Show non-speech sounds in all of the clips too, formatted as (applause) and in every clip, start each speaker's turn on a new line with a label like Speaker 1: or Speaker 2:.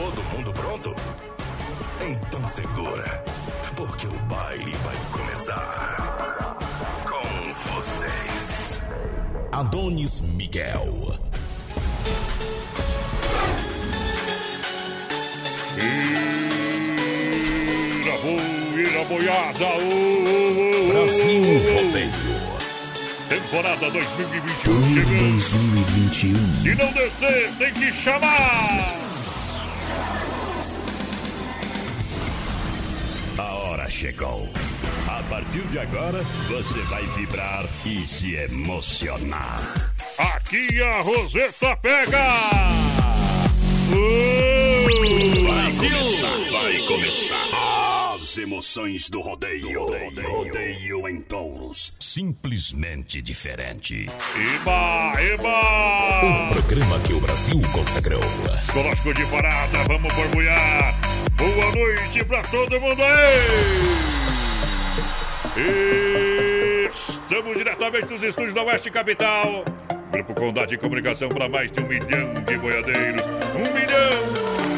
Speaker 1: Todo mundo pronto? Então segura, porque o baile vai começar. Com vocês, Adonis Miguel.
Speaker 2: Ira, bo, ira, boiada, uh, uh,
Speaker 1: Brasil Rodeio.
Speaker 2: Temporada 2021 chegando.
Speaker 3: 2021.
Speaker 2: Se não descer, tem que chamar.
Speaker 4: Chegou. A partir de agora, você vai vibrar e se emocionar.
Speaker 2: Aqui a Roseta pega.
Speaker 4: Vai começar, vai começar. Emoções do rodeio. Rodeio, em touros. Simplesmente diferente.
Speaker 2: Eba, eba.
Speaker 1: O programa que o Brasil consagrou.
Speaker 2: Conosco de parada, vamos borbulhar. Boa noite pra todo mundo aí. Estamos diretamente dos estúdios da Oeste Capital. Grupo Condado de Comunicação para mais de um milhão de boiadeiros. Um milhão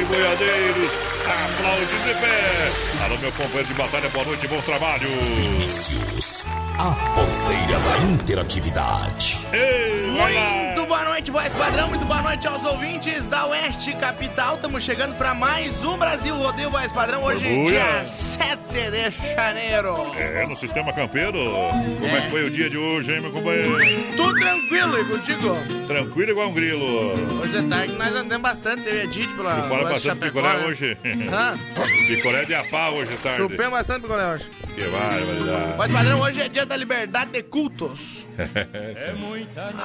Speaker 2: de boiadeiros. Aplaude de pé. Alô, meu companheiro de batalha, boa noite, bom trabalho.
Speaker 1: Vinícius, a ponteira da interatividade.
Speaker 2: Ei, vai.
Speaker 5: Muito boa noite, voz padrão. Muito boa noite aos ouvintes da Oeste Capital. Estamos chegando para mais um Brasil Rodeio Voz Padrão. Hoje,
Speaker 2: Orgulho.
Speaker 5: dia 7 de janeiro.
Speaker 2: É, no sistema campeiro. Como é que foi o dia de hoje, hein, meu companheiro?
Speaker 5: Tudo tranquilo e contigo.
Speaker 2: Tranquilo igual um grilo.
Speaker 5: Hoje é tarde, nós andamos bastante, teve Edith pela
Speaker 2: Fala bastante picolé
Speaker 5: né?
Speaker 2: hoje.
Speaker 5: Hã? (laughs)
Speaker 2: Picolé de apá hoje tarde.
Speaker 5: Chupei bastante picolé hoje.
Speaker 2: Que barbaridade.
Speaker 5: Voz padrão, hoje é dia da liberdade de cultos.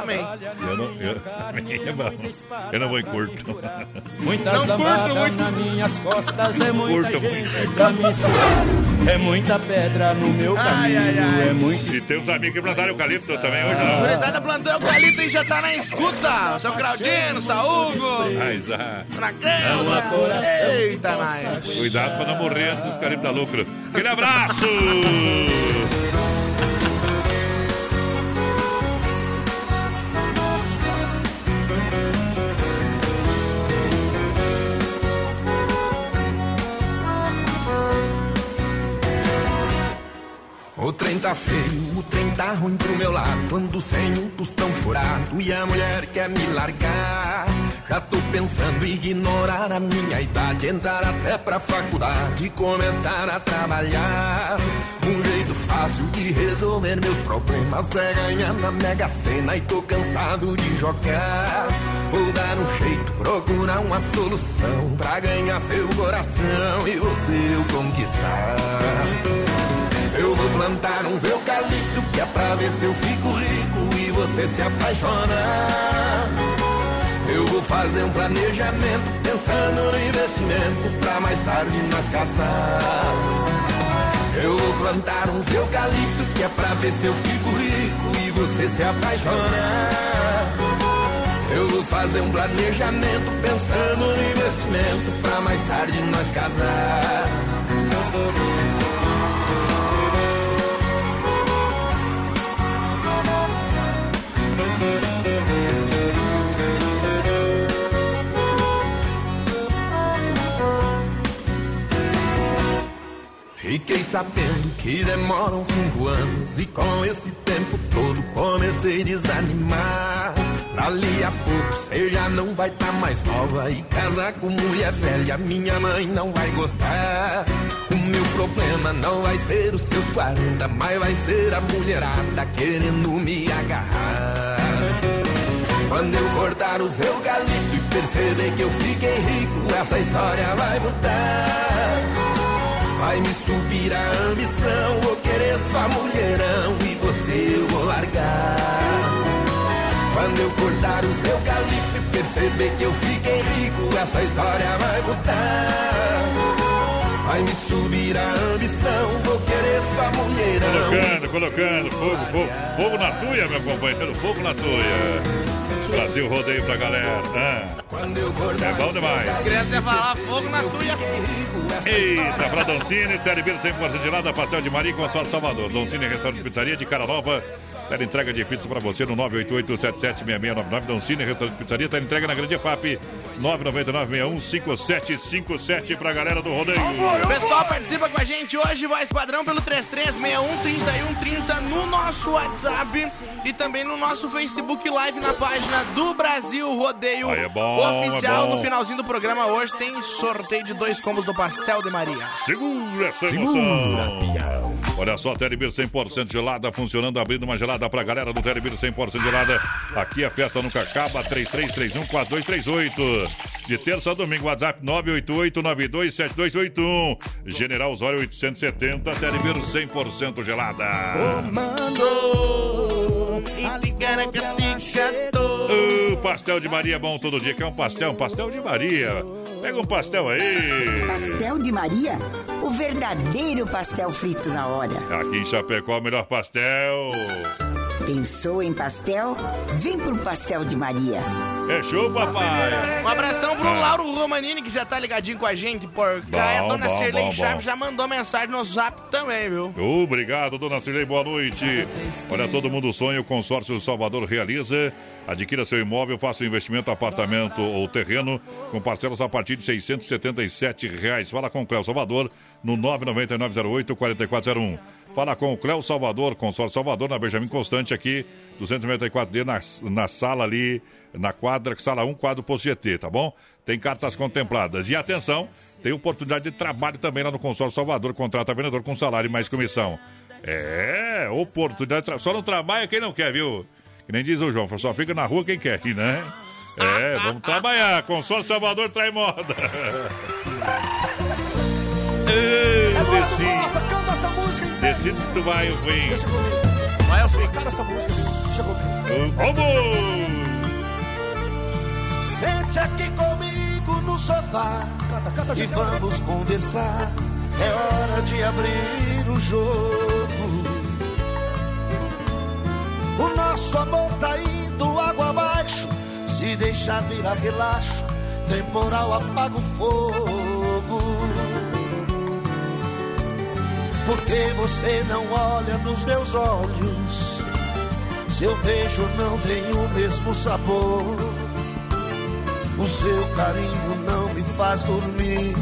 Speaker 5: Amém.
Speaker 2: Eu não, eu, (laughs) eu não vou em curto. (laughs)
Speaker 6: Muitas
Speaker 5: Não curto
Speaker 6: lamadas
Speaker 5: muito.
Speaker 6: nas minhas costas, é muita
Speaker 2: Curto
Speaker 6: gente pra me. É muita pedra no meu
Speaker 5: Ai,
Speaker 6: caminho,
Speaker 5: ai, ai.
Speaker 6: é muito
Speaker 2: E tem uns amigos que plantaram eucalipto também hoje, não.
Speaker 5: Gurizada plantou eucalipto e já tá na escuta. Seu Claudino, Saúgo,
Speaker 2: Mas, ah,
Speaker 5: na Creuza. Eita, Maia.
Speaker 2: cuidado pra não morrer antes dos eucalipto da lucro. Aquele abraço!
Speaker 7: O trem tá feio, o trem tá ruim pro meu lado. Ando sem um tostão furado e a mulher quer me largar. Já tô pensando em ignorar a minha idade, entrar até pra faculdade e começar a trabalhar. Um jeito fácil de resolver meus problemas é ganhar na Mega Sena e tô cansado de jogar. Vou dar um jeito, procurar uma solução pra ganhar seu coração e o conquistar. Eu vou plantar uns eucalipto que é pra ver se eu fico rico e você se apaixonar. Eu vou fazer um planejamento pensando no investimento pra mais tarde nós casar. Eu vou plantar uns eucalipto que é pra ver se eu fico rico e você se apaixonar. Eu vou fazer um planejamento pensando no investimento pra mais tarde nós casar. Fiquei sabendo que demoram cinco anos e com esse tempo todo comecei a desanimar. Dali a pouco você já não vai tá mais nova e casar com mulher velha minha mãe não vai gostar. O meu problema não vai ser os seus 40, mas vai ser a mulherada querendo me agarrar. Quando eu cortar os eucaliptos e perceber que eu fiquei rico, essa história vai mudar. Vai me subir a ambição, vou querer só mulherão e você eu vou largar. Quando eu cortar os eucaliptos e perceber que eu fiquei rico, essa história vai mudar. Vai me subir a ambição, vou querer só mulherão.
Speaker 2: Colocando, colocando, fogo, fogo, fogo na tuia, meu companheiro, fogo na tuia. Brasil rodeio pra galera. Ah, é bom demais.
Speaker 5: Criança ia falar fogo na tuia.
Speaker 2: Eita, pra Doncini, Telebir 100% gelada, pastel de Maria com a sorte Salvador. Doncini, restaurante de pizzaria de cara nova. Tela entrega de pizza para você no 988-776699. Doncini, restaurante pizzaria. Tela entrega na Grande FAP 999-615757 pra galera do rodeio.
Speaker 5: Pessoal participa com a gente hoje, voz padrão pelo 33613130 no nosso WhatsApp e também no nosso Facebook Live na página do Brasil Rodeio
Speaker 2: Aí é bom,
Speaker 5: Oficial.
Speaker 2: é bom.
Speaker 5: No finalzinho do programa hoje tem sorteio de dois combos do Pastel de Maria.
Speaker 2: Segura essa emoção. Olha só, Telebir 100% gelada funcionando, abrindo uma gelada pra galera do Telebir 100% gelada. Aqui a festa nunca acaba, 33314238. De terça a domingo, WhatsApp 988927281. General Osório 870, Telebir 100% gelada. O pastel de Maria é bom todo dia. Quer um pastel? Um pastel de Maria. Pega um pastel aí.
Speaker 3: Pastel de Maria? O verdadeiro pastel frito na hora.
Speaker 2: Aqui em Chapecó, o melhor pastel.
Speaker 3: Pensou em pastel? Vem pro Pastel de Maria.
Speaker 2: É show, papai.
Speaker 5: Um abração pro. Lauro Romanini, que já tá ligadinho com a gente, por cá. E a dona
Speaker 2: bom, bom.
Speaker 5: já mandou mensagem no zap também, viu?
Speaker 2: Obrigado, dona Cirlei, boa noite. Olha, todo mundo sonha, o consórcio Salvador realiza. Adquira seu imóvel, faça um investimento, apartamento ou terreno, com parcelas a partir de 677 reais. Fala com o Cléo Salvador no 99908-4401. Fala com o Cléo Salvador, consórcio Salvador, na Benjamin Constante, aqui, 294D, na, na sala ali, na quadra, sala 1, quadro Posto GT, tá bom? Tem cartas contempladas. E atenção, tem oportunidade de trabalho também lá no consórcio Salvador, contrata vendedor com salário e mais comissão. É, oportunidade. Só não trabalha quem não quer, viu? Que nem diz o João, só fica na rua quem quer, né? É, vamos trabalhar. Consórcio Salvador traz moda.
Speaker 8: Essa (laughs)
Speaker 2: decide se tu vai ou vem.
Speaker 8: Deixa comigo.
Speaker 5: Vai, eu sei.
Speaker 8: Canta essa música, deixa comigo.
Speaker 2: Vamos!
Speaker 6: Sente aqui comigo no sofá
Speaker 8: Canta, canta,
Speaker 6: e vamos conversar. É hora de abrir o jogo. O nosso amor tá indo água abaixo. Se deixar virar relaxo, temporal apaga o fogo. Porque você não olha nos meus olhos. Seu beijo não tem o mesmo sabor. O seu carinho não me faz dormir.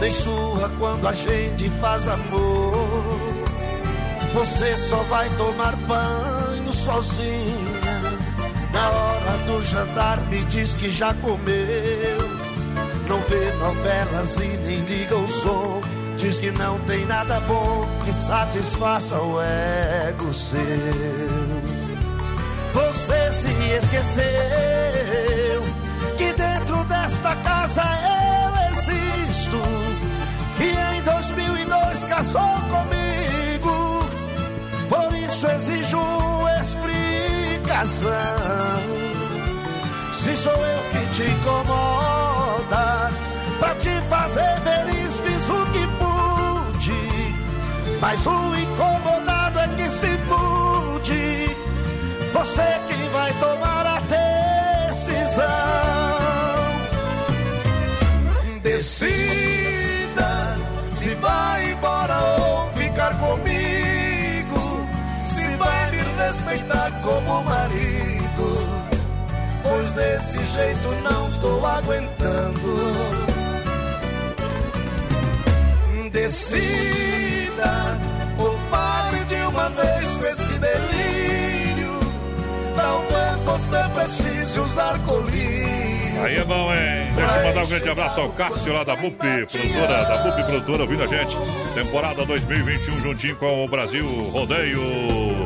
Speaker 6: Nem sua quando a gente faz amor. Você só vai tomar banho sozinha. Na hora do jantar me diz que já comeu. Não vê novelas e nem liga o som. Diz que não tem nada bom que satisfaça o ego seu. Você se esqueceu que dentro desta casa eu existo. Que em 2002 casou comigo. Por isso exijo explicação. Se sou eu que te incomoda, pra te fazer feliz fiz o que. Mas o incomodado é que se mude. Você quem vai tomar a decisão. Decida se vai embora ou ficar comigo. Se vai me respeitar como marido. Pois desse jeito não estou aguentando. Decida ou pare de uma vez com esse delírio. Talvez você precise usar colírio.
Speaker 2: Aí é bom, hein? Deixa eu mandar um grande abraço ao Cássio lá da BUP, produtora, da BUP Produtora, ouvindo a gente. Temporada 2021 juntinho com o Brasil Rodeio.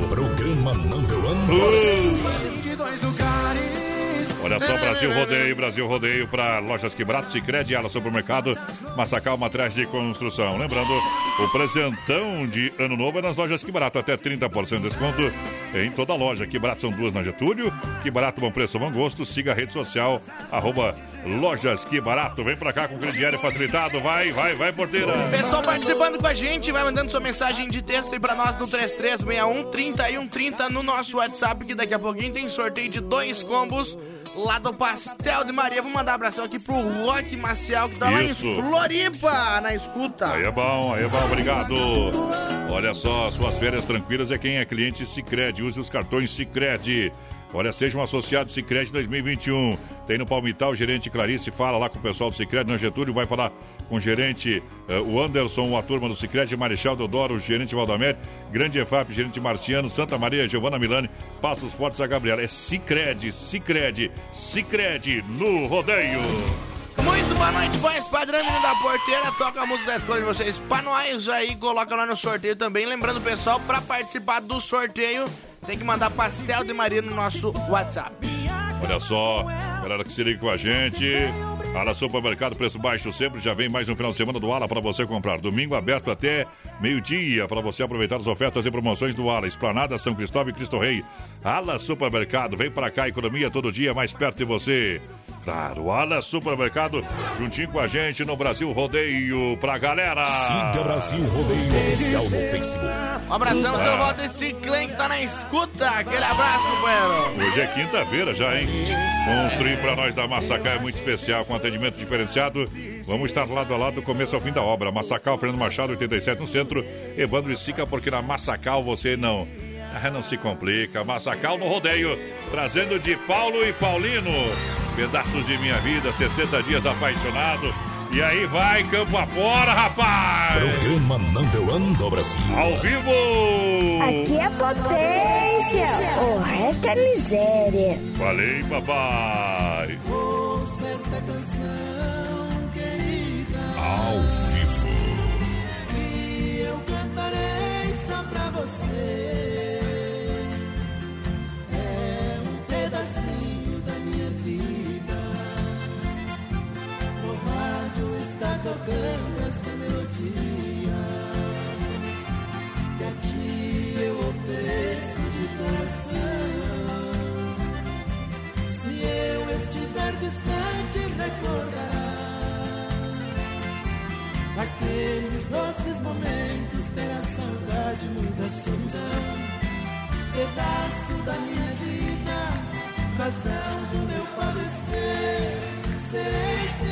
Speaker 1: Programa number one.
Speaker 2: Uh! Olha só, Brasil Rodeio, Brasil Rodeio para lojas Quebrato, Sicredi, Ala Supermercado, Massacal, Materiais de Construção. Lembrando, o presentão de Ano Novo é nas lojas Quebrato, até 30% de desconto em toda a loja. Quebrato são duas na Getúlio, Quebrato, bom preço, bom gosto. Siga a rede social, arroba lojas Quebrato. Vem pra cá com crediário facilitado, vai, vai, vai, porteira.
Speaker 5: Pessoal participando com a gente, vai mandando sua mensagem de texto aí pra nós no 3361 3130 no nosso WhatsApp, que daqui a pouquinho tem sorteio de dois combos lá do Pastel de Maria. Vou mandar um abração aqui pro Rock Maciel, que tá lá em
Speaker 2: Isso.
Speaker 5: Floripa, na escuta.
Speaker 2: Aí é bom, aí é bom, obrigado. Olha só, suas férias tranquilas é quem é cliente Cicred. Use os cartões Cicred. Olha, seja um associado Cicred 2021. Tem no Palmital o gerente Clarice, fala lá com o pessoal do Cicred. No Getúlio vai falar com o gerente eh, o Anderson, a turma do Cicred, Marechal Deodoro, o gerente Valdamer, Grande EFAP, gerente Marciano, Santa Maria, Giovana Milani, Passos Fortes, a Gabriela. É Cicred, Cicred, Cicred no rodeio.
Speaker 5: Muito boa noite, voz padrão, menino da porteira. Toca a música da escolha de vocês pra nós aí, coloca lá no sorteio também. Lembrando, pessoal, pra participar do sorteio, tem que mandar pastel de Maria no nosso WhatsApp.
Speaker 2: Olha só, galera que se liga com a gente. Ala Supermercado, preço baixo sempre. Já vem mais um final de semana do Ala para você comprar. Domingo aberto até meio-dia para você aproveitar as ofertas e promoções do Ala. Esplanada, São Cristóvão e Cristo Rei. Ala Supermercado, vem para cá, economia todo dia mais perto de você. Claro, Ala Supermercado, juntinho com a gente no Brasil Rodeio pra galera.
Speaker 1: Siga Brasil Rodeio Oficial no Facebook.
Speaker 5: Um abração, seu
Speaker 2: Ah.
Speaker 5: Walter Ciclen, que tá na escuta. Aquele abraço, companheiro.
Speaker 2: Hoje é quinta-feira já, hein? Construir para nós da Massacal é muito especial, com atendimento diferenciado. Vamos estar lado a lado do começo ao fim da obra. Massacal, Fernando Machado, 87 no centro. Evandro e Sica, porque na Massacal você não. Ah, não se complica. Massacal no rodeio, trazendo de Paulo e Paulino. Pedaços de minha vida, 60 dias apaixonado. E aí vai, campo afora, rapaz!
Speaker 1: Programa Number One do Brasil.
Speaker 2: Ao vivo!
Speaker 9: Aqui é potência, o resto é miséria.
Speaker 2: Falei, papai!
Speaker 10: Esta canção querida
Speaker 1: Ao vivo.
Speaker 10: que eu cantarei só pra você. Está tocando esta melodia que a ti eu ofereço de coração. Se eu estiver distante, recordará Aqueles doces momentos, terá saudade, muita solidão. Pedaço da minha vida, razão do meu padecer. Serei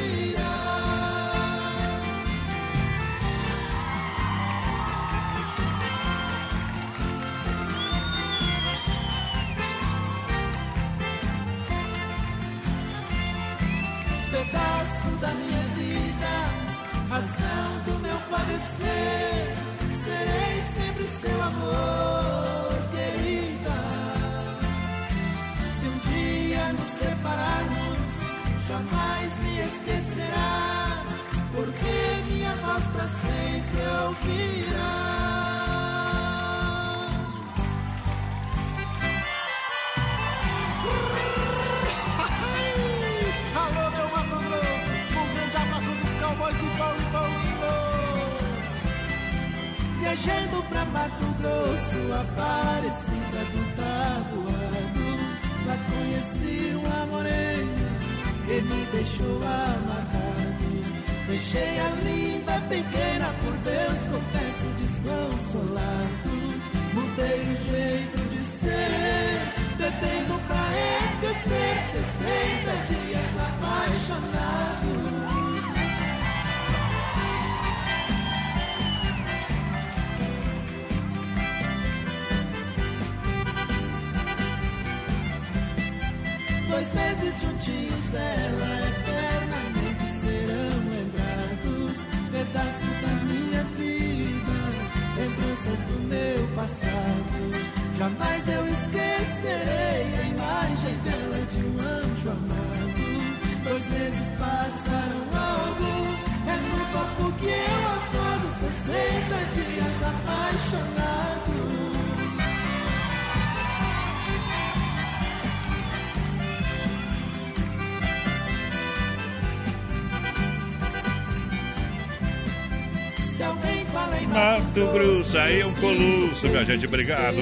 Speaker 10: Mato Grosso,
Speaker 2: aí é um coluço, minha gente, obrigado.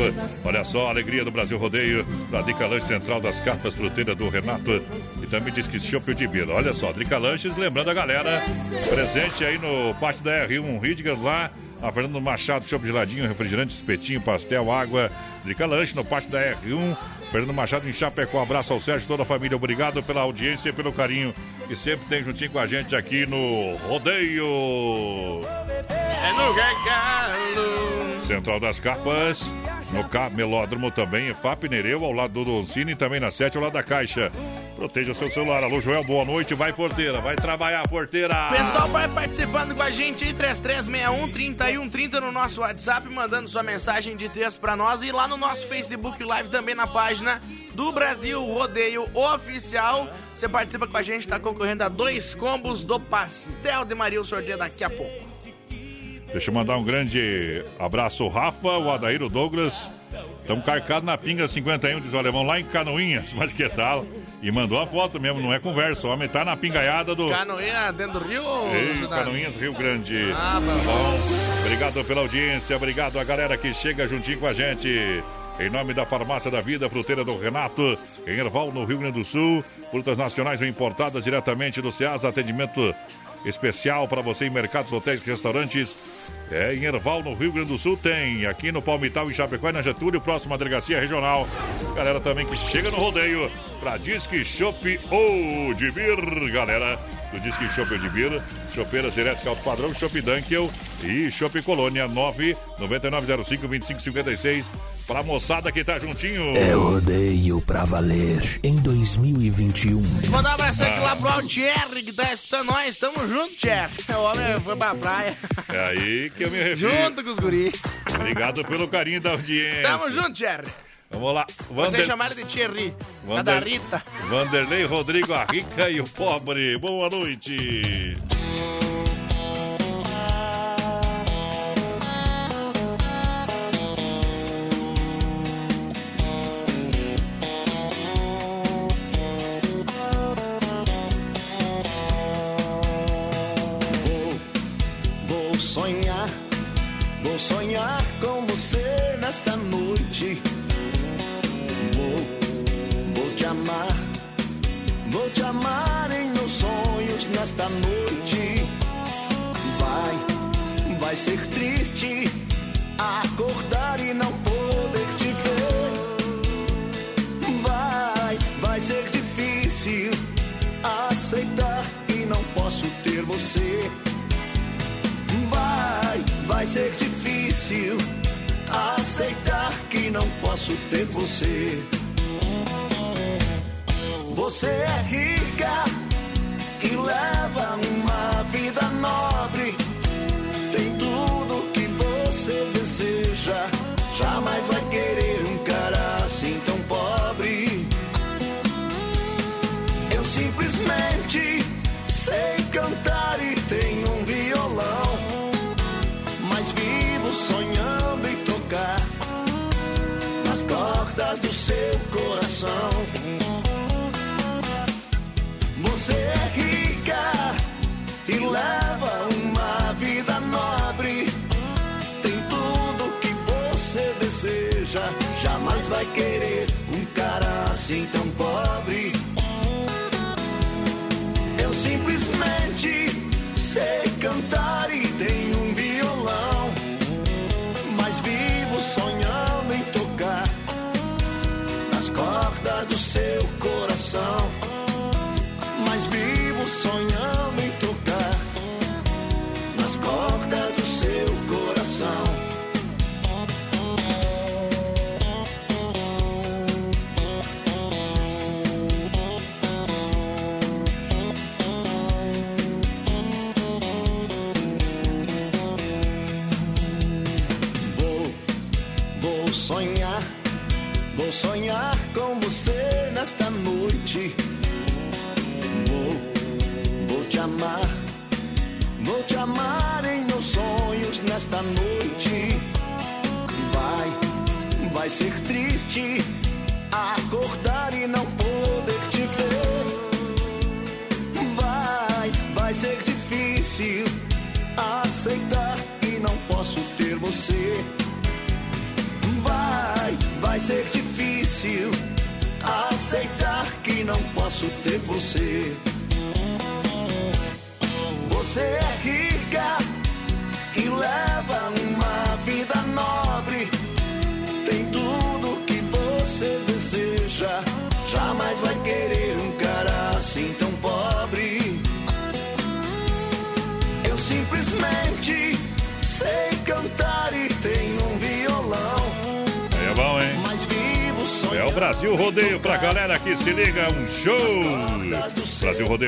Speaker 2: Olha só, a alegria do Brasil Rodeio, da Dica Lanche Central das Capas Fruteiras do Renato e também diz que Chopp de Bila. Olha só, Dica Lanches, lembrando a galera, presente aí no pátio da R1 Ridger lá, a Fernando Machado, chopp geladinho, refrigerante, espetinho, pastel, água, Drica Lanche no pátio da R1. Fernando Machado em Chapecó, abraço ao Sérgio, toda a família, obrigado pela audiência e pelo carinho que sempre tem juntinho com a gente aqui no Rodeio.
Speaker 5: É no gargalo.
Speaker 2: Central das Capas, no Camelódromo também, FAP Nereu, ao lado do Doncini, também na 7, ao lado da Caixa. Proteja seu celular. Alô, Joel, boa noite. Vai, porteira. Vai trabalhar, porteira.
Speaker 5: Pessoal, vai participando com a gente aí, 3361 3130 no nosso WhatsApp, mandando sua mensagem de texto pra nós e lá no nosso Facebook Live também na página do Brasil Rodeio Oficial. Você participa com a gente, tá concorrendo a dois combos do Pastel de Maria, o sorteio daqui a pouco.
Speaker 2: Deixa eu mandar um grande abraço Rafa, o Adair, o Douglas. Estamos carcados na pinga 51, diz o alemão, lá em Canoinhas, (laughs) mas que tal? E mandou a foto mesmo, não é conversa. O homem tá na pingaiada do.
Speaker 5: Canoinha dentro do Rio?
Speaker 2: Ei, Canoinhas, Rio Grande. Ah, tá bom. Obrigado pela audiência, obrigado a galera que chega juntinho com a gente. Em nome da Farmácia da Vida, fruteira do Renato, em Erval, no Rio Grande do Sul. Frutas nacionais importadas diretamente do Ceasa. Atendimento especial para você em mercados, hotéis e restaurantes. É, em Erval, no Rio Grande do Sul, tem. Aqui no Palmital, em Chapecó na Getúlio, próxima delegacia regional. Galera também que chega no rodeio pra Disque Shop ou de Bir, galera. Do Disque Shop ou de Bir. Chopeiras elétricas alto padrão, Shop Dunkel e Shop Colônia 999052556. Pra moçada que tá juntinho.
Speaker 4: É rodeio pra valer em 2021.
Speaker 5: Mandar um abraço aqui lá pro Altieri que tá escutando nós. Tamo junto, Thierry. (laughs) O homem foi pra praia.
Speaker 2: É aí que eu me refiro.
Speaker 5: Junto com os guri.
Speaker 2: Obrigado pelo carinho da audiência.
Speaker 5: Tamo junto, Thierry.
Speaker 2: Vamos lá.
Speaker 5: Vander... Você chamaram de Thierry. Vander... da Rita.
Speaker 2: Vanderlei Rodrigo, a rica e o pobre. Boa noite.
Speaker 8: Você nesta noite. Vou, vou te amar, vou te amar em meus sonhos nesta noite. Vai, vai ser triste acordar e não poder te ver. Vai, vai ser difícil aceitar que não posso ter você. Vai, vai ser difícil aceitar que não posso ter você. Você é rica e leva uma vida nobre. Tem tudo que você deseja. Seu coração. Você é rica e leva uma vida nobre. Tem tudo que você deseja. Jamais vai querer um cara assim tão pobre. Eu simplesmente sei cantar do seu coração. Mas vivo sonhando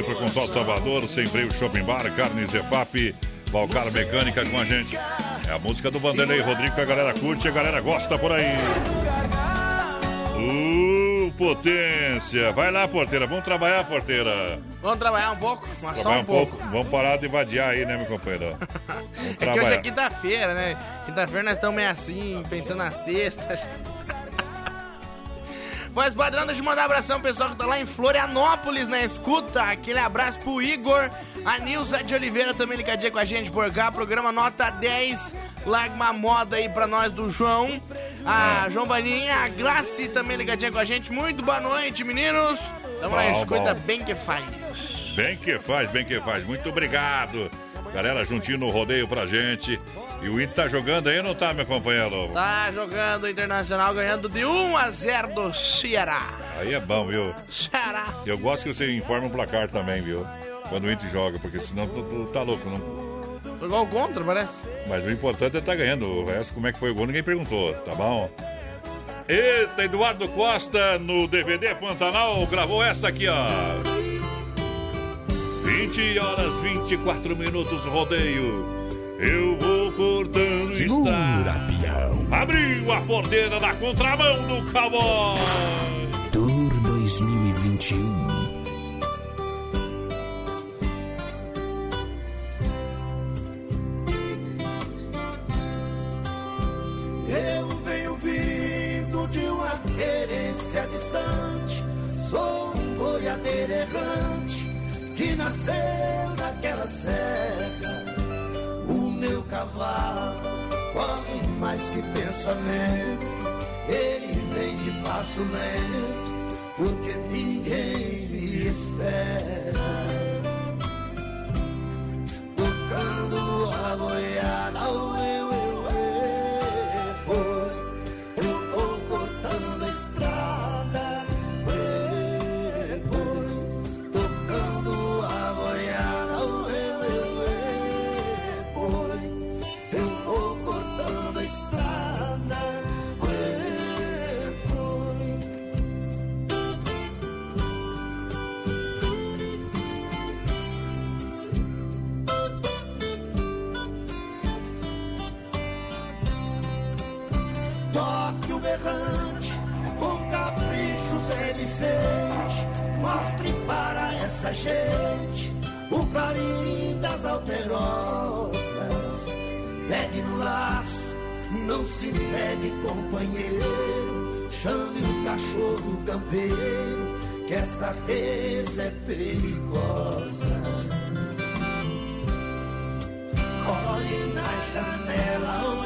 Speaker 2: Rodeio pro Consórcio Salvador, Sem Freio Shopping Bar, Carnes Efap, Valcar Mecânica com a gente. É a música do Vanderlei Rodrigo que a galera curte e a galera gosta por aí. Uh, potência! Vai lá, porteira, vamos trabalhar, porteira.
Speaker 5: Vamos trabalhar um pouco? Mas só
Speaker 2: Trabalhar
Speaker 5: um
Speaker 2: um
Speaker 5: pouco.
Speaker 2: pouco. Vamos parar de vadiar aí, né, meu companheiro? (laughs)
Speaker 5: É que hoje é quinta-feira, né? Quinta-feira nós estamos meio assim, pensando na sexta. Voz padrão, deixa eu mandar um abração pessoal que tá lá em Florianópolis na escuta. Aquele abraço pro Igor, a Nilza de Oliveira também ligadinha com a gente por cá. Programa nota 10. Larga uma moda aí pra nós do João. A João Baninha, a Glace também ligadinha com a gente. Muito boa noite, meninos. Tamo
Speaker 2: Bom,
Speaker 5: escuta bem que faz.
Speaker 2: Bem que faz, bem que faz. Muito obrigado. Galera juntinho no rodeio pra gente. E o Inter tá jogando aí, não tá, meu companheiro?
Speaker 5: Tá jogando o Internacional ganhando de 1 a 0 do Ceará.
Speaker 2: Aí é bom, viu?
Speaker 5: Ceará.
Speaker 2: Eu gosto que você informe o placar também, viu? Quando o Inter joga, porque senão tu, tu tá louco, não.
Speaker 5: Jogou contra, parece.
Speaker 2: Mas o importante é estar ganhando. O resto, como é que foi o gol, ninguém perguntou, tá bom? Eita, Eduardo Costa no DVD Pantanal gravou essa aqui, ó. 20 horas 24 minutos rodeio. Eu vou cortando
Speaker 11: Segura, peão.
Speaker 2: Abriu a porteira na contramão do cowboy.
Speaker 11: Tour 2021.
Speaker 8: Eu venho vindo de uma querência distante. Sou um boiadeiro errante que nasceu naquela serra. O cavalo corre mais que pensamento. Ele vem de passo lento, porque ninguém me espera. Tocando a boiada, oh, essa gente o clarim das alterosas. Pegue no laço, não se pegue companheiro. Chame o cachorro campeiro, que essa vez é perigosa. Olhe na janela,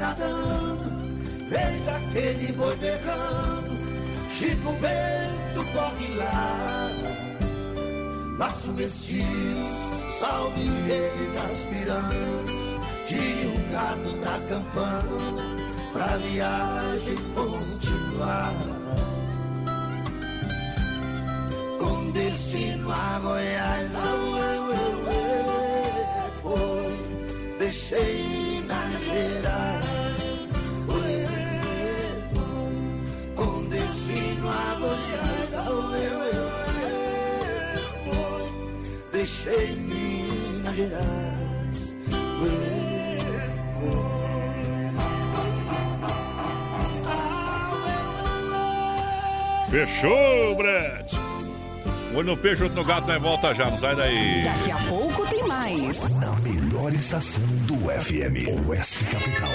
Speaker 12: nadando, vem daquele boi berrando, Chico Bento corre lá. Laço mestiço, salve ele das piranhas, tire o gado da campana, pra viagem continuar. Com destino a Goiás, au, eu, eu, eu, pois deixei deixei Minas Gerais.
Speaker 2: Fechou, Brett. Olho no peixe, outro no gato, não é volta já, não sai daí.
Speaker 13: Daqui a pouco tem mais.
Speaker 1: Na melhor estação do FM, Oeste Capital.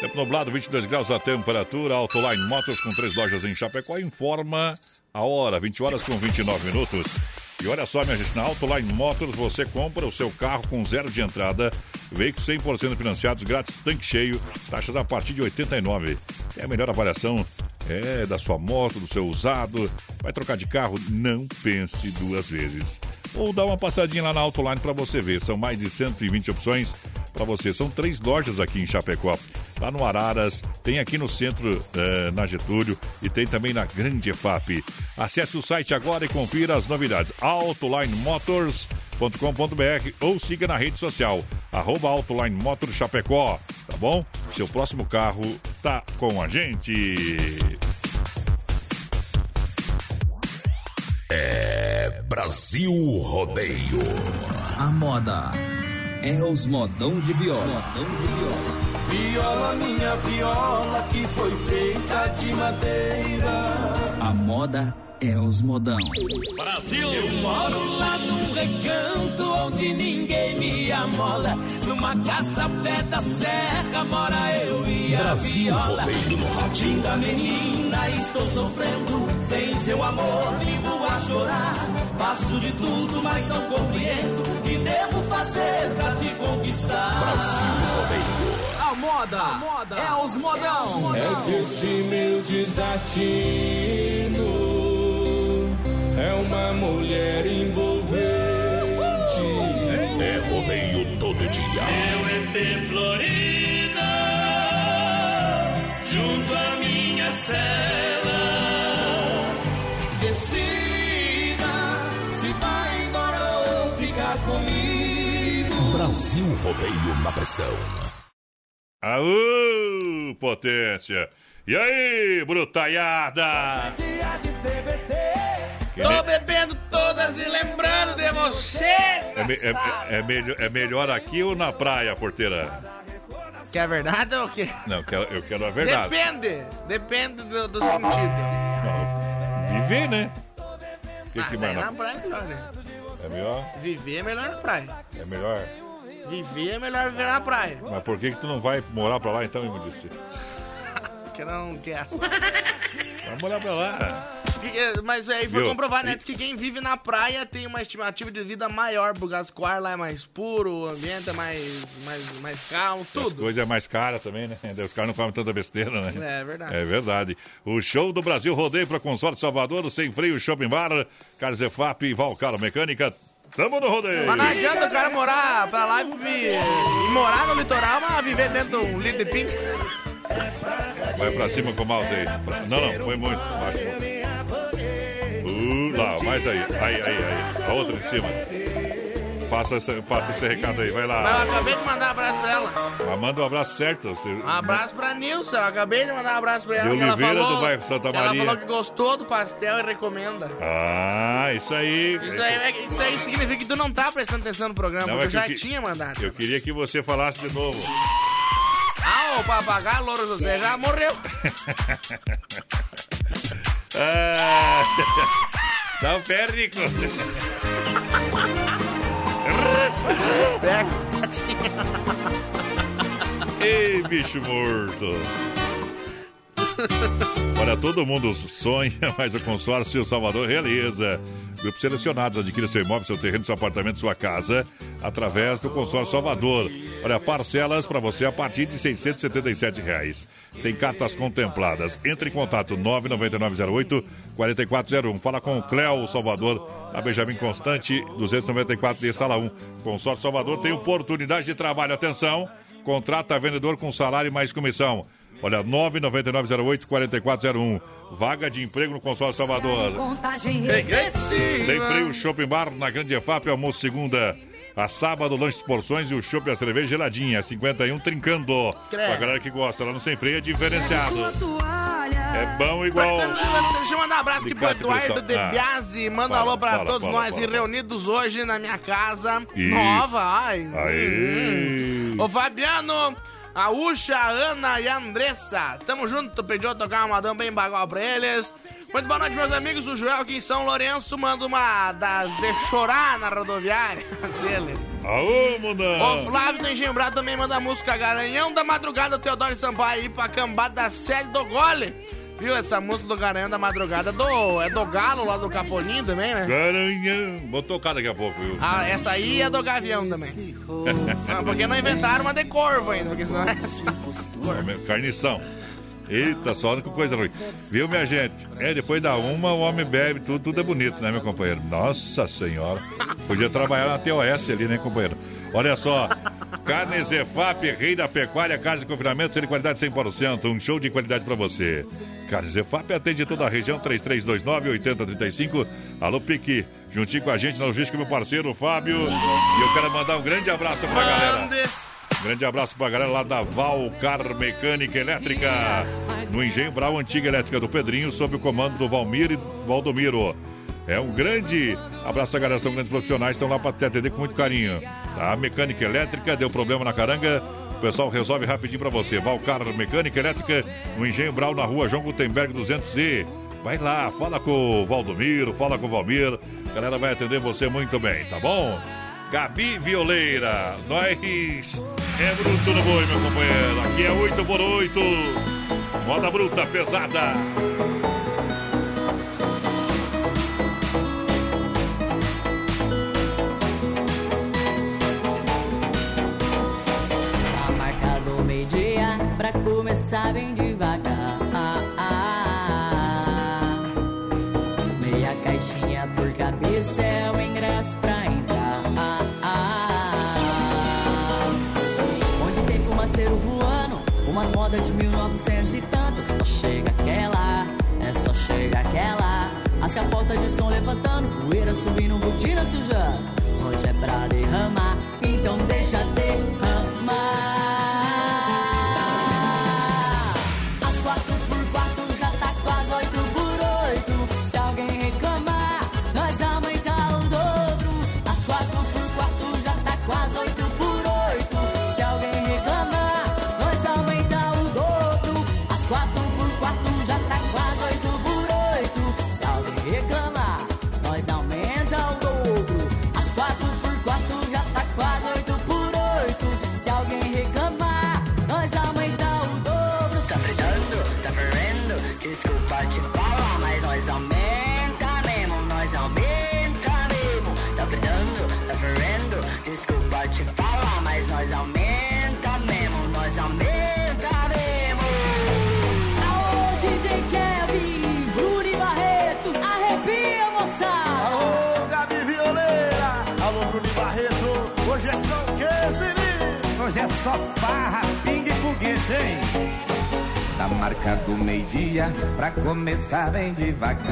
Speaker 2: Tempo nublado, 22 graus a temperatura. Autoline Motors com três lojas em Chapecó informa a hora, 20 horas com 29 minutos. E olha só, minha gente, na Autoline Motors você compra o seu carro com zero de entrada, veículos 100% financiados, grátis, tanque cheio, taxas a partir de 89. É a melhor avaliação é da sua moto, do seu usado. Vai trocar de carro? Não pense duas vezes. Ou dá uma passadinha lá na Autoline para você ver. São mais de 120 opções para você. São três lojas aqui em Chapecó. Lá no Araras, tem aqui no centro, eh, na Getúlio, e tem também na Grande EFAP. Acesse o site agora e confira as novidades. AutolineMotors.com.br ou siga na rede social, arroba Autoline Motors Chapecó, tá bom? Seu próximo carro tá com a gente.
Speaker 1: É Brasil Rodeio.
Speaker 4: A moda é os modão de viola.
Speaker 12: Viola, minha viola, que foi feita de madeira.
Speaker 4: A moda é os modão.
Speaker 12: Brasil! Eu moro lá num recanto onde ninguém me amola. Numa casa pé da serra mora eu e a
Speaker 1: Brasil
Speaker 12: viola. Linda menina, estou sofrendo. Sem seu amor, vivo a chorar. Faço de tudo, mas não compreendo. O que devo fazer pra te conquistar?
Speaker 1: Brasil Rodeio.
Speaker 4: A moda, é os modão.
Speaker 12: É que este meu desatino é uma mulher envolvente.
Speaker 1: É rodeio todo dia.
Speaker 12: Meu EP Florida, junto à minha cela. Decida se vai embora ou ficar comigo.
Speaker 1: Brasil Rodeio na pressão.
Speaker 2: Aô, potência! E aí, brutaiada?
Speaker 12: Dia de TBT.
Speaker 5: Tô bebendo todas e lembrando de você.
Speaker 2: É, me- é- é melhor, é melhor aqui ou na praia, porteira?
Speaker 5: Que é verdade ou o quê?
Speaker 2: Não, eu quero, eu quero a verdade.
Speaker 5: Depende. Depende do, do sentido.
Speaker 2: Viver, né? O que,
Speaker 5: Ah,
Speaker 2: que mais?
Speaker 5: na praia é melhor, né?
Speaker 2: É melhor?
Speaker 5: Viver é melhor na praia.
Speaker 2: É melhor?
Speaker 5: Viver é melhor viver na praia.
Speaker 2: Mas por que, que tu não vai morar pra lá então, Imundice? (laughs)
Speaker 5: Que não quer. (laughs)
Speaker 2: Vai morar pra lá.
Speaker 5: Que- Mas aí foi
Speaker 2: Viu?
Speaker 5: comprovar, né?
Speaker 2: E-
Speaker 5: Diz que quem vive na praia tem uma estimativa de vida maior, por causa que o ar lá é mais puro, o ambiente é mais, mais, mais calmo,
Speaker 2: As
Speaker 5: tudo.
Speaker 2: coisas é mais cara também, né? Os caras não comem tanta besteira, né?
Speaker 5: É verdade.
Speaker 2: É verdade. O show do Brasil Rodeio para Consórcio Salvador, o Sem Freio Shopping Bar, Carlos Efap e Valcaro Mecânica. Tamo no rodeio.
Speaker 5: Mas não adianta o cara morar pra lá e, e morar no litoral, mas viver dentro de um litro de pink.
Speaker 2: Vai pra cima com o mouse aí. Não, não, foi muito. Baixo. Uh, lá, mais aí. Aí, aí, aí. A outra em cima. Passa, essa- passa esse recado aí, vai
Speaker 5: Mas eu
Speaker 2: lá.
Speaker 5: acabei de mandar um abraço pra ela.
Speaker 2: Mas manda um abraço certo. Você-
Speaker 5: Um abraço pra Nilson. Eu acabei de mandar um abraço pra ela.
Speaker 2: De Oliveira,
Speaker 5: falou,
Speaker 2: do bairro Santa
Speaker 5: que Ela
Speaker 2: Maria.
Speaker 5: falou que gostou do pastel e recomenda.
Speaker 2: Ah, isso aí.
Speaker 5: Isso aí, isso aí significa que tu não tá prestando atenção no programa,
Speaker 2: Não, é
Speaker 5: já
Speaker 2: que-
Speaker 5: tinha mandado.
Speaker 2: Eu queria que você falasse de novo.
Speaker 5: Ah, o papagaio Louro José já morreu. (laughs)
Speaker 2: Ah, dá o pé, Rico. Ei, bicho morto. Olha, todo mundo sonha, (laughs) mas o consórcio Salvador realiza. Grupos selecionados adquire seu imóvel, seu terreno, seu apartamento, sua casa através do consórcio Salvador. Olha, parcelas para você a partir de 677 reais. Tem cartas contempladas. Entre em contato 99908 4401. Fala com o Cléo Salvador, na Benjamin Constante, 294 de Sala 1. Consórcio Salvador tem oportunidade de trabalho. Atenção, contrata vendedor com salário mais comissão. Olha, 99908-4401. Vaga de emprego no Consórcio Salvador. Sem freio, Shopping Bar na Grande EFAP, almoço segunda. A sábado, lanches porções e o chopp e a cerveja geladinha. 51 trincando. Pra galera que gosta, lá no Sem Freio é diferenciado. É bom igual.
Speaker 5: Deixa eu mandar um abraço aqui pro Eduardo. De
Speaker 2: Ah.
Speaker 5: Biasi. Manda
Speaker 2: Fala,
Speaker 5: um alô pra
Speaker 2: fala,
Speaker 5: todos
Speaker 2: fala,
Speaker 5: nós
Speaker 2: fala,
Speaker 5: e reunidos hoje na minha casa
Speaker 2: Isso.
Speaker 5: nova. Ai.
Speaker 2: Aê.
Speaker 5: Hum. Ô Fabiano, a Ucha, a Ana e a Andressa. Tamo junto, pediu tocar uma madame bem bagual pra eles. Muito boa noite, meus amigos. O Joel aqui em São Lourenço manda uma das de chorar na rodoviária. (laughs) Dele.
Speaker 2: Aô, mundão.
Speaker 5: O Flávio do Engenho Brado também manda a música Garanhão da Madrugada, Teodoro Sampaio aí pra cambada da sede do Gole. Viu essa música do Garanhão da Madrugada? Do, é do Galo lá do Capolinho também, né?
Speaker 2: Garanhão. Vou tocar daqui a pouco, viu?
Speaker 5: Ah, essa aí é do Gavião também. (laughs) Ah, porque não inventaram uma de corvo ainda, porque senão é assim.
Speaker 2: Carnição. Eita, só que coisa ruim. Viu, minha gente? É, depois da uma, o homem bebe, tudo, tudo é bonito, né, meu companheiro? Nossa Senhora. Podia trabalhar na TOS ali, né, companheiro? Olha só. Carne Zefap, rei da pecuária, carne de confinamento, sendo de qualidade 100%. Um show de qualidade pra você. Carne Zefap atende toda a região, 3329-8035. Alô, Pique. Juntinho com a gente na logística, meu parceiro, Fábio. E eu quero mandar um grande abraço pra galera. Grande abraço pra galera lá da Valcar Mecânica Elétrica. No Engenho Brau Antiga Elétrica do Pedrinho, sob o comando do Valmir e Valdomiro. É um grande abraço galera, são grandes profissionais, estão lá para te atender com muito carinho. A mecânica elétrica deu problema na caranga, o pessoal resolve rapidinho para você. Valcar Mecânica Elétrica, no Engenho Brau, na rua João Gutenberg 200E. Vai lá, fala com o Valdomiro, fala com o Valmir, a galera vai atender você muito bem, tá bom? Gabi Violeira, nós é bruto no boi, meu companheiro. Aqui é 8 por 8 moda bruta pesada.
Speaker 14: Pra começar bem devagar. Meia caixinha por cabeça é o ingresso pra entrar. Onde tem fumaceiro voando, umas modas de 1900 e tantos. Só chega aquela, é só chega aquela. As capotas de som levantando, poeira subindo, botina sujando. Hoje é pra derramar, então deixa nós aumenta
Speaker 15: mesmo, nós aumenta mesmo.
Speaker 14: Alô, DJ Kevin, Bruno e Barreto, arrepia, moçada!
Speaker 6: Alô, Gabi Violeira. Alô, Bruno Barreto. Hoje é só o que, menino?
Speaker 16: Hoje é só farra, pingue e foguete, hein? Tá marcado meio-dia pra começar bem devagar.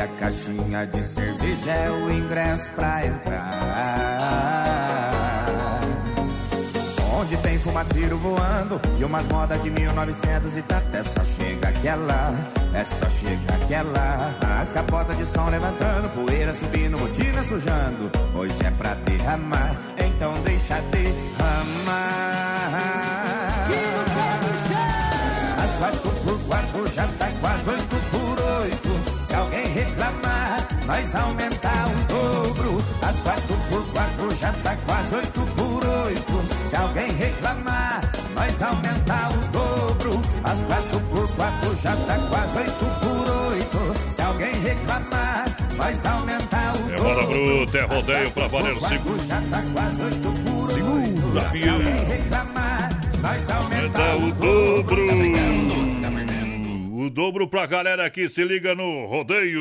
Speaker 16: Meia caixinha de cerveja é o ingresso pra entrar. Onde tem fumaceiro voando e umas modas de 1900 e tanto. É só chega aquela, é só chega aquela. As capotas de som levantando, poeira subindo, rotina sujando. Hoje é pra derramar, então deixa derramar. Reclamar, nós aumentar o dobro. As quatro por quatro já tá quase oito por oito. Se alguém reclamar, nós aumentar o dobro. As quatro por quatro já tá quase oito por oito. Se alguém reclamar, nós aumentar o
Speaker 2: É
Speaker 16: dobro.
Speaker 2: bola bruta, é rodeio pra valer
Speaker 16: Quatro já tá quase oito por oito. Se alguém reclamar, nós aumentar o
Speaker 2: o dobro. O dobro pra galera que se liga no rodeio.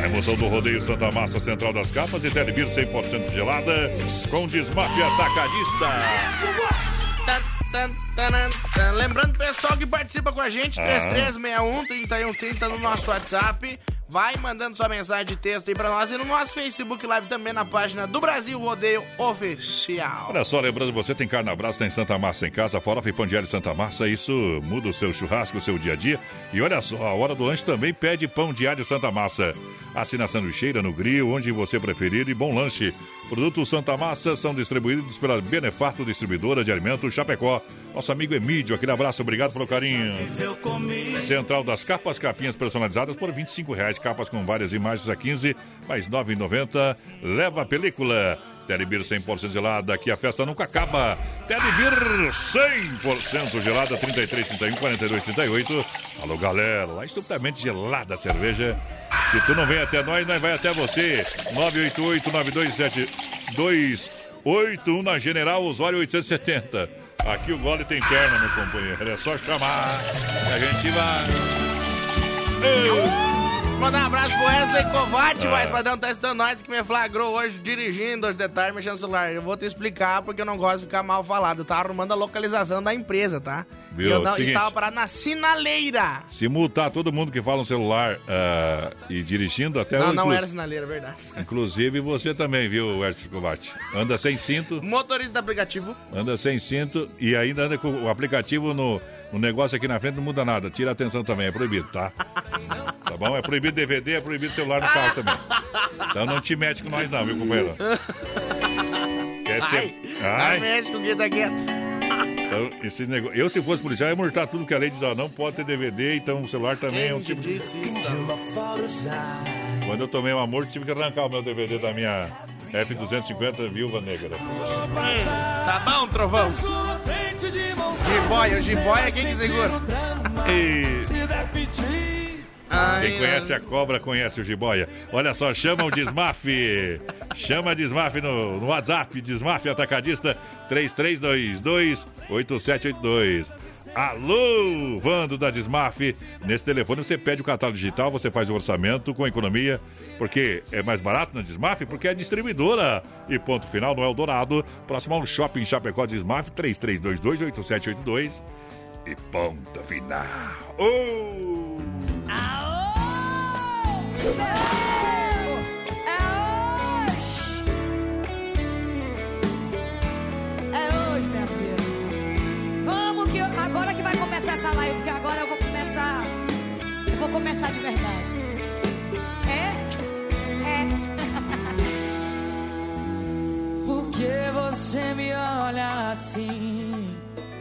Speaker 2: A emoção do rodeio Santa Massa Central das Capas e Telebir 100% gelada com desmafia atacadista.
Speaker 5: Lembrando, pessoal que participa com a gente,
Speaker 2: Ah.
Speaker 5: 3361 3130 no nosso WhatsApp. Vai mandando sua mensagem de texto aí pra nós e no nosso Facebook Live também na página do Brasil Rodeio Oficial.
Speaker 2: Olha só, lembrando, você tem carne abraço, tem Santa Massa em casa, farofa e pão diário Santa Massa, isso muda o seu churrasco, o seu dia a dia. E olha só, a hora do lanche também pede pão diário Santa Massa. Assina a sanduicheira no grill, onde você preferir e bom lanche. Produtos Santa Massa são distribuídos pela Benefato Distribuidora de Alimentos Chapecó. Nosso amigo Emílio, aquele abraço, obrigado pelo carinho. Central das Capas, capinhas personalizadas por 25 reais, capas com várias imagens a 15, mais R$ 9,90. Leva a película. Telebir 100% gelada, aqui a festa nunca acaba. Telebir 100% gelada, 33, 31, 42, 38. Alô, galera, lá estupidamente gelada a cerveja. Se tu não vem até nós, nós vai até você. 988-927-281 na General Osório 870. Aqui o gole tem perna, meu companheiro. É só chamar que a gente vai. Ei!
Speaker 5: Mandar um abraço pro Wesley Kovac,
Speaker 2: Ah.
Speaker 5: mais padrão testando nós que me flagrou hoje dirigindo hoje de tarde mexendo no celular. Eu vou te explicar porque eu não gosto de ficar mal falado. Eu tava arrumando a localização da empresa, tá? Eu não,
Speaker 2: Seguinte.
Speaker 5: estava parado na sinaleira.
Speaker 2: Se multar todo mundo que fala no celular ah, e dirigindo, até
Speaker 5: não, não
Speaker 2: inclu-
Speaker 5: era sinaleira, é verdade.
Speaker 2: Inclusive você também, viu, Wesley Kovac? Anda sem cinto,
Speaker 5: Motorista do aplicativo.
Speaker 2: anda sem cinto e ainda anda com o aplicativo no, no negócio aqui na frente, não muda nada. Tira a atenção também, é proibido, tá? Tá bom? É proibido DVD, é proibido celular no carro também. Então não te mete com nós não, viu, companheiro? Quer ser...
Speaker 5: Ai, mexe com quem tá quieto.
Speaker 2: Então, esses nego... Eu, se fosse policial, ia multar tudo que a lei diz, ó, não pode ter DVD, então o celular também é um tipo de... Quando eu tomei uma multa, tive que arrancar o meu DVD da minha F-250 Viúva Negra.
Speaker 5: Tá bom, trovão? Jiboia, o jiboia é quem que segura.
Speaker 2: Quem conhece a cobra conhece o jiboia. Olha só, chama o Desmaf. (laughs) chama Desmaf no, no WhatsApp, Desmaf Atacadista 3322-8782. Alô, Vando da Desmaf. Nesse telefone você pede o catálogo digital, você faz o orçamento com economia, porque é mais barato na Desmaf, porque é distribuidora. E ponto final no Eldorado, próximo ao Shopping Chapecó Desmaf 3322-8782. E ponto final. Oh!
Speaker 17: É hoje, minha filha. Agora que vai começar essa live, porque agora eu vou começar. Eu vou começar de verdade. É? É. (laughs)
Speaker 18: Por que você me olha assim?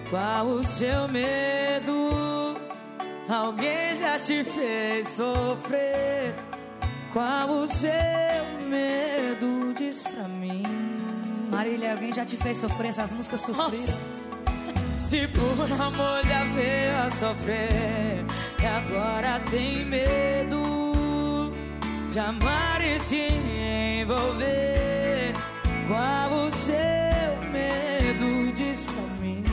Speaker 18: Qual o seu medo? Alguém já te fez sofrer? Qual o seu medo? Diz pra mim.
Speaker 17: Marília, alguém já te fez sofrer essas músicas sofridas?
Speaker 18: Se por amor já veio a sofrer E agora tem medo De amar e se envolver Qual o seu medo? Diz pra mim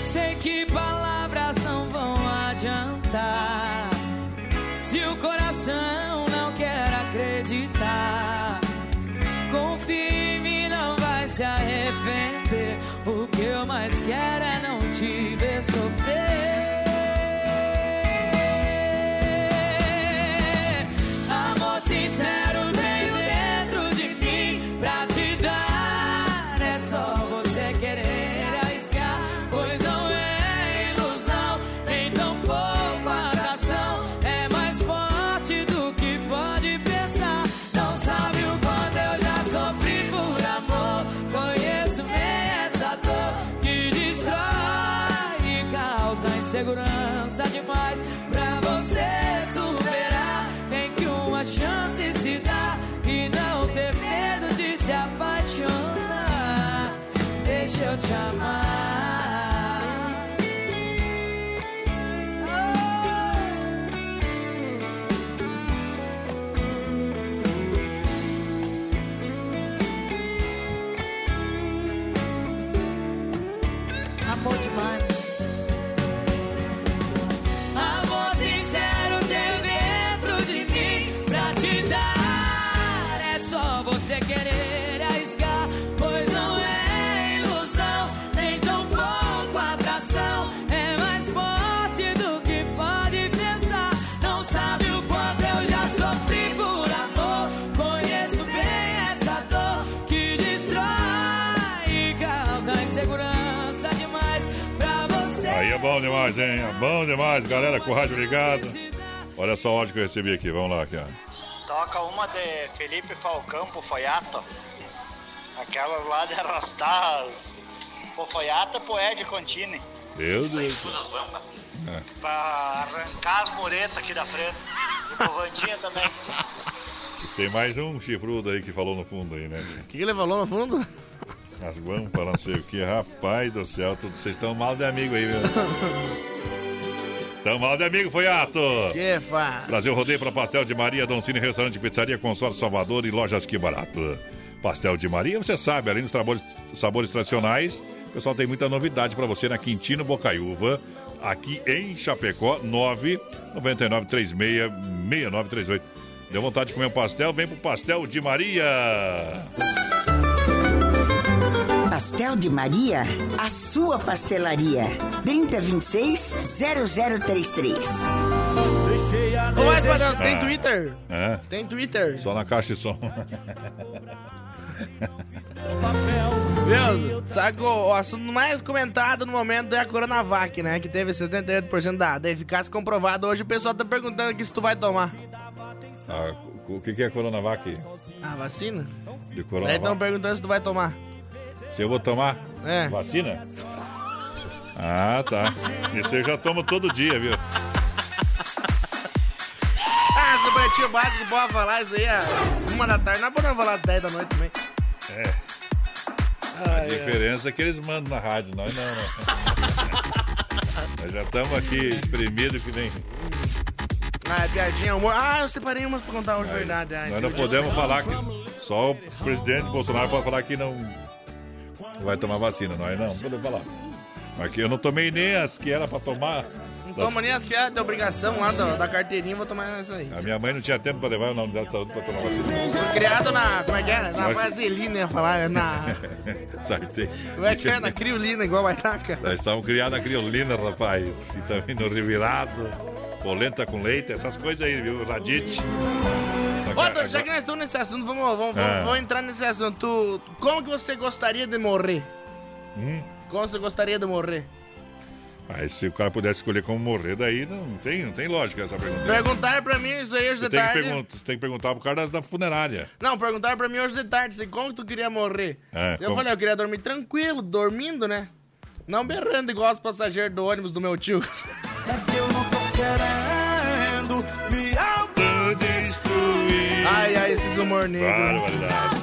Speaker 18: Sei que palavras não vão adiantar demais,
Speaker 2: hein? É bom demais, galera, com o rádio ligado. Olha só o áudio que eu recebi aqui, vamos lá, aqui, ó.
Speaker 19: Toca uma de Felipe Falcão pro Foiato. Aquela lá de arrastar as... pro Foiato e pro Ed Contini.
Speaker 2: Meu Deus. É.
Speaker 19: Pra arrancar as muretas aqui da frente. E pro Vandinha também.
Speaker 2: Tem mais um chifrudo aí que falou no fundo aí, né?
Speaker 5: O que, que ele falou no fundo?
Speaker 2: As guampas, não sei o que. Rapaz do céu, tudo- vocês estão mal de amigo aí, viu? Tão mal de amigo, foi ato!
Speaker 5: Que fa...
Speaker 2: Brasil Rodeio para Pastel de Maria, Doncini Restaurante Pizzaria, Consórcio Salvador e Lojas Que Barato. Pastel de Maria, você sabe, além dos sabores, sabores tradicionais, o pessoal tem muita novidade para você na Quintino Bocaiúva, aqui em Chapecó, 999366938. Deu vontade de comer um pastel? Vem pro Pastel de Maria!
Speaker 3: Pastel de Maria, a sua pastelaria. 3026-0033.
Speaker 5: Ô, mas, Matheus, tem
Speaker 2: Ah.
Speaker 5: Twitter?
Speaker 2: É?
Speaker 5: Tem Twitter.
Speaker 2: Só na caixa de som.
Speaker 5: Viu? Sabe que o, o assunto mais comentado no momento é a Coronavac, né? Que teve 78% da, da eficácia comprovada. Hoje o pessoal tá perguntando aqui se tu vai tomar.
Speaker 2: Ah, o que que é Coronavac?
Speaker 5: A vacina?
Speaker 2: De
Speaker 5: Daí estão
Speaker 2: Coronavac?
Speaker 5: perguntando se tu vai tomar.
Speaker 2: Se eu vou tomar
Speaker 5: É.
Speaker 2: vacina? Ah, tá. Isso eu já tomo todo dia, viu?
Speaker 5: Ah, seu pretinho básico, pode falar isso aí, é uma da tarde. É bom não falar 10 da noite também.
Speaker 2: É. A diferença é que eles mandam na rádio, nós não, né? (laughs) nós já estamos aqui espremidos que nem.
Speaker 5: Ah, é piadinha, humor. Ah, eu separei umas pra contar hoje, verdade. Ah,
Speaker 2: Nós não
Speaker 5: é
Speaker 2: podemos falar que. Só o presidente Bolsonaro pode falar que não vai tomar vacina, nós não, não podemos falar. Mas que eu não tomei nem as que era pra tomar.
Speaker 5: Não toma nem as que é de obrigação lá da, da carteirinha, vou tomar essa aí.
Speaker 2: A minha mãe não tinha tempo pra levar na unidade de saúde pra tomar vacina.
Speaker 5: Criado na. Como é que é? Na vaselina, ia falar. é Na. (laughs)
Speaker 2: Sartei.
Speaker 5: Como é que é? Na criolina, igual vai taca.
Speaker 2: Nós estávamos criados na criolina, rapaz. E também no Rivirado, polenta com leite, essas coisas aí, viu? Radite.
Speaker 5: Ô, Dor, já que nós estamos nesse assunto, vamos, vamos, vamos,
Speaker 2: Ah.
Speaker 5: vamos entrar nesse assunto. Tu- como que você gostaria de morrer?
Speaker 2: Hum?
Speaker 5: Como você gostaria de morrer?
Speaker 2: Mas se o cara pudesse escolher como morrer, daí não tem, não tem lógica essa pergunta.
Speaker 5: Perguntaram pra mim isso aí hoje
Speaker 2: Você
Speaker 5: de
Speaker 2: tem que,
Speaker 5: tarde.
Speaker 2: pergun- você tem que perguntar pro cara das- da funerária.
Speaker 5: Não, perguntaram pra mim hoje de tarde assim, como que tu queria morrer.
Speaker 2: É,
Speaker 5: eu
Speaker 2: como?
Speaker 5: falei, eu queria dormir tranquilo, dormindo, né? Não berrando igual os passageiros do ônibus do meu tio.
Speaker 8: Querendo me autodestruir.
Speaker 5: Ai, ai, esses humor negro.
Speaker 2: Barbaridade.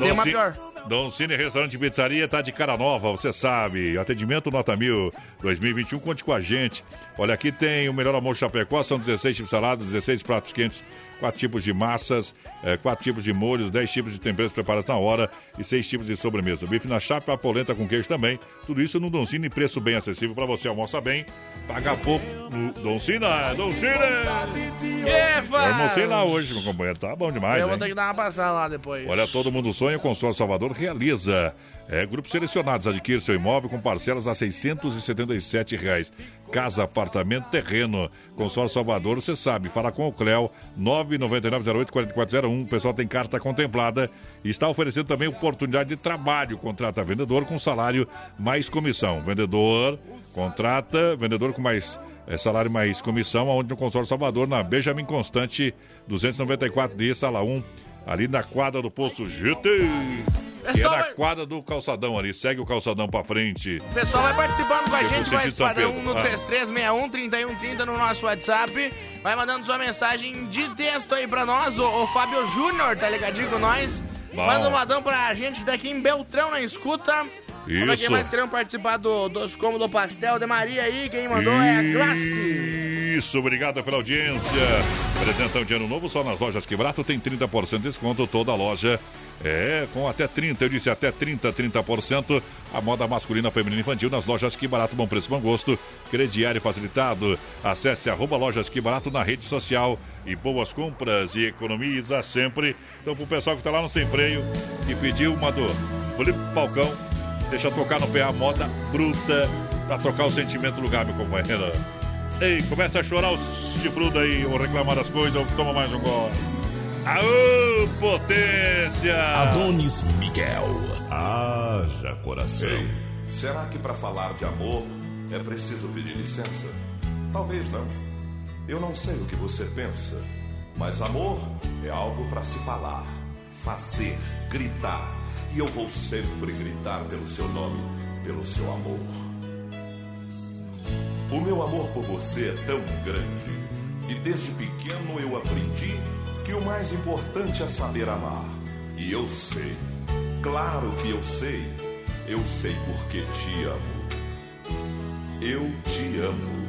Speaker 5: Tem uma pior.
Speaker 2: Dom Cine Restaurante e Pizzaria tá de cara nova, você sabe. Atendimento nota mil 2021, conte com a gente. Olha, aqui tem o melhor almoço Chapecó, são 16 tipos de salada, 16 pratos quentes, 4 tipos de massas, 4 tipos de molhos, 10 tipos de temperos preparados na hora e 6 tipos de sobremesa. Bife na chapa, polenta com queijo também. Tudo isso no Dom Cine, preço bem acessível para você. Almoça bem, paga pouco no. Dom Cine!
Speaker 5: Que
Speaker 2: Eu almocei lá hoje, meu companheiro. Tá bom demais,
Speaker 5: eu vou
Speaker 2: hein?
Speaker 5: ter que dar uma passada lá depois.
Speaker 2: Olha, todo mundo sonha, o Consórcio Salvador realiza. É, grupos selecionados, adquire seu imóvel com parcelas a 677 reais. Casa, apartamento, terreno. Consórcio Salvador, você sabe, fala com o Cléo, 99908-4401. O pessoal tem carta contemplada está oferecendo também oportunidade de trabalho. Contrata vendedor com salário mais comissão. Vendedor contrata, vendedor com mais é, salário mais comissão, aonde no Consórcio Salvador, na Benjamin Constante, 294D, sala 1, ali na quadra do posto GT.
Speaker 5: É
Speaker 2: que é
Speaker 5: só
Speaker 2: na quadra do calçadão ali. Segue o calçadão pra frente.
Speaker 5: O pessoal vai participando com a gente, espadrão
Speaker 2: Pedro.
Speaker 5: no
Speaker 2: Ah.
Speaker 5: 3361-3130 no nosso WhatsApp. Vai mandando sua mensagem de texto aí pra nós. O, o Fábio Júnior tá ligadinho com nós.
Speaker 2: Bom.
Speaker 5: Manda um modão pra gente que tá aqui em Beltrão na escuta. Vamos ver quem
Speaker 2: Isso.
Speaker 5: mais queriam participar do, dos comos do pastel de Maria aí. Quem mandou é a Glace.
Speaker 2: Isso, obrigado pela audiência. Apresentão de ano novo só nas lojas Que Barato tem 30% de desconto toda a loja. É, com até 30, eu disse até 30, 30%. A moda masculina, feminina e infantil nas lojas Que Barato, bom preço, bom gosto. Crediário facilitado. Acesse arroba lojas Que Barato na rede social e boas compras e economiza sempre. Então, pro pessoal que tá lá no Sem Freio e pediu uma do Felipe Falcão, deixa tocar no pé a moda bruta pra trocar o sentimento do lugar, meu companheiro. Ei, começa a chorar os chifrudos aí, ou reclamar das coisas, ou toma mais um gole. Aô, potência!
Speaker 1: Adonis Miguel.
Speaker 20: Haja coração. será que para falar de amor é preciso pedir licença? Talvez não. Eu não sei o que você pensa, mas amor é algo para se falar, fazer, gritar. E eu vou sempre gritar pelo seu nome, pelo seu amor. O meu amor por você é tão grande e desde pequeno eu aprendi que o mais importante é saber amar. E eu sei, claro que eu sei, eu sei porque te amo. Eu te amo.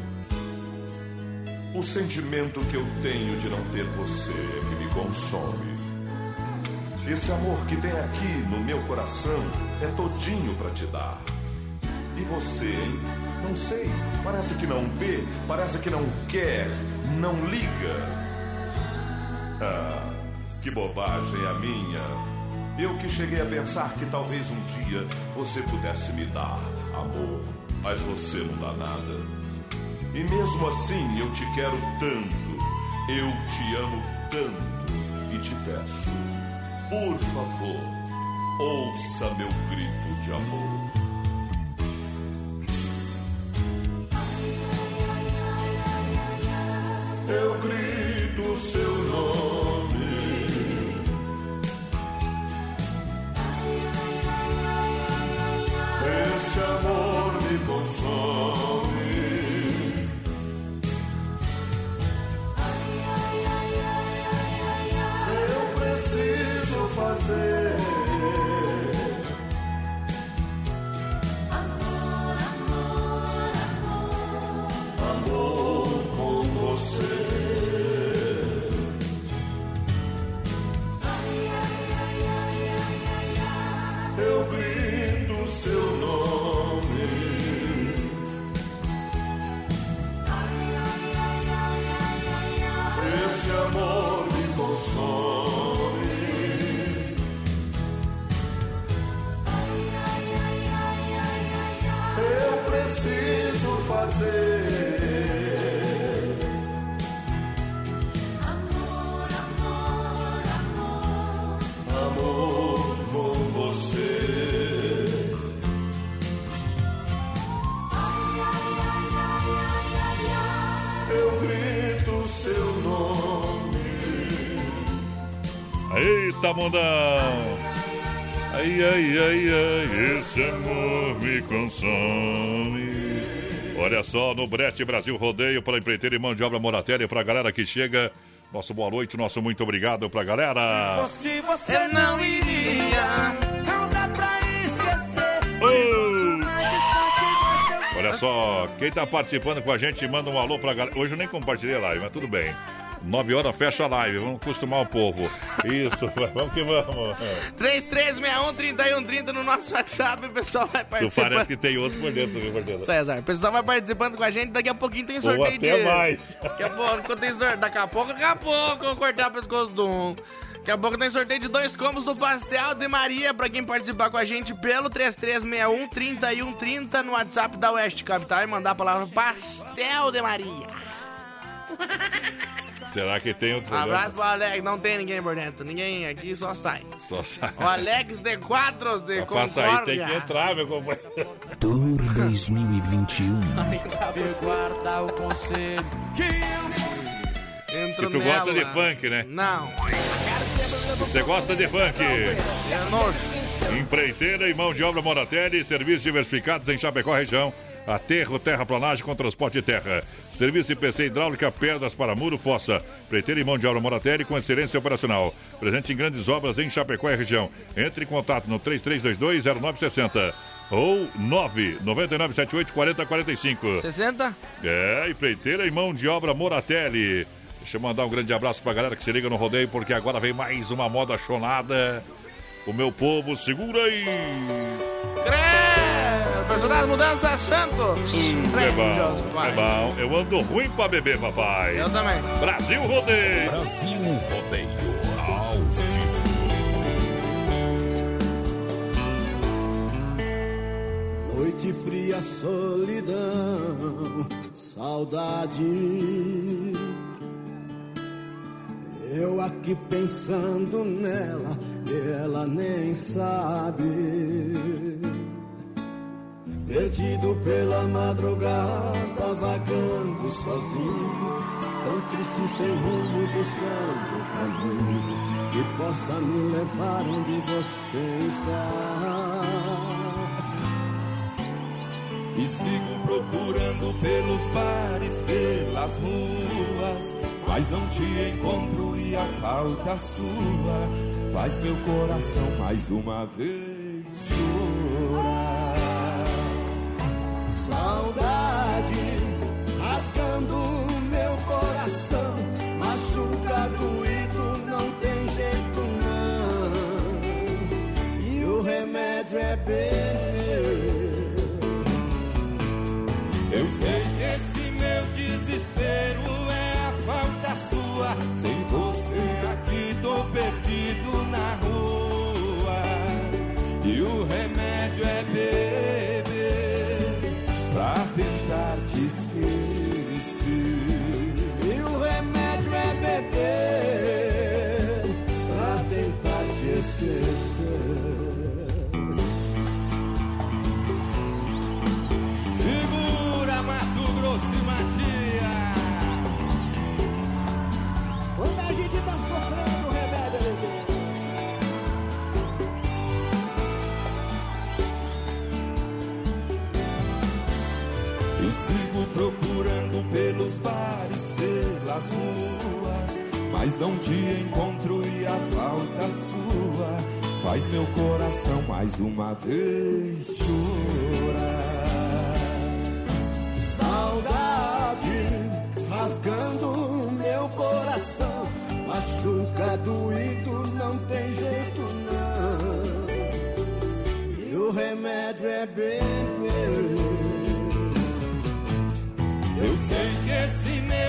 Speaker 20: O sentimento que eu tenho de não ter você é que me consome. Esse amor que tem aqui no meu coração é todinho para te dar. E você, hein? Não sei. Parece que não vê, parece que não quer, não liga. Ah, que bobagem a minha. Eu que cheguei a pensar que talvez um dia você pudesse me dar amor, mas você não dá nada. E mesmo assim eu te quero tanto, eu te amo tanto e te peço, por favor, ouça meu grito de amor. Eu grito seu
Speaker 2: mundão! Ai, ai, ai, ai, esse amor me consome. Olha só, no Brete Brasil Rodeio para empreiteiro e mão de obra Moratéria, para a galera que chega. Nosso boa noite, nosso muito obrigado para a galera.
Speaker 8: Se você não iria, não dá pra esquecer.
Speaker 2: Olha só, quem tá participando com a gente, manda um alô pra galera. Hoje eu nem compartilhei a live, mas tudo bem. 9 horas fecha a live, vamos acostumar o povo. Isso, (laughs) vamos que vamos.
Speaker 5: 3361-3130 no nosso WhatsApp, o pessoal vai
Speaker 2: Tu
Speaker 5: participando.
Speaker 2: parece que tem outro por dentro, viu, por dentro.
Speaker 5: César, o pessoal vai participando com a gente, daqui a pouquinho tem
Speaker 2: Ou
Speaker 5: sorteio
Speaker 2: até
Speaker 5: de...
Speaker 2: mais.
Speaker 5: Daqui a pouco tem sorteio, daqui a pouco, daqui a pouco vou cortar o pescoço do um. Daqui a pouco tem sorteio de dois combos do Pastel de Maria pra quem participar com a gente pelo 3361-3130 no WhatsApp da Oeste Capital e mandar a palavra Pastel de Maria. (laughs)
Speaker 2: Será que tem outro
Speaker 5: abraço pro Alex, não tem ninguém por dentro, ninguém aqui só sai.
Speaker 2: Só sai.
Speaker 5: O Alex de Quadros de
Speaker 2: Pra sair tem que
Speaker 5: Concórdia.
Speaker 2: entrar, meu companheiro.
Speaker 11: Tour 2021.
Speaker 8: guarda o conselho que
Speaker 5: Entro
Speaker 2: E tu gosta
Speaker 5: nela.
Speaker 2: de funk, né?
Speaker 5: Não.
Speaker 2: Você gosta de funk?
Speaker 5: É nojo.
Speaker 2: Empreiteira e mão de obra Moratelli, serviços diversificados em Chapecó região. Aterro, terraplanagem com transporte de terra. Serviço IPC hidráulica, pedras para muro, fossa. Empreiteira e mão de obra Moratelli com excelência operacional. Presente em grandes obras em Chapecó e região. Entre em contato no 33220960. ou 999784045.
Speaker 5: 60?
Speaker 2: É, empreiteira e mão de obra Moratelli. Deixa eu mandar um grande abraço pra galera que se liga no rodeio, porque agora vem mais uma moda chonada. O meu povo, segura aí.
Speaker 5: Crê! Personagem Mudança Santos.
Speaker 2: É bom, é bom. Eu ando ruim pra beber, papai.
Speaker 5: Eu também.
Speaker 2: Brasil Rodeio.
Speaker 1: Brasil Rodeio. Ao vivo.
Speaker 21: Noite fria, solidão, saudade. Eu aqui pensando nela, e ela nem sabe. Perdido pela madrugada, vagando sozinho, tão triste sem rumo, buscando o caminho que possa me levar onde você está.
Speaker 22: E sigo procurando pelos bares, pelas ruas, mas não te encontro e a falta sua faz meu coração mais uma vez chorar.
Speaker 21: Remédio
Speaker 22: pelas ruas, mas não te encontro e a falta sua faz meu coração mais uma vez chorar.
Speaker 21: Saudade rasgando meu coração, machuca doído, não tem jeito não. E o remédio é beber.
Speaker 22: Eu sei que esse meu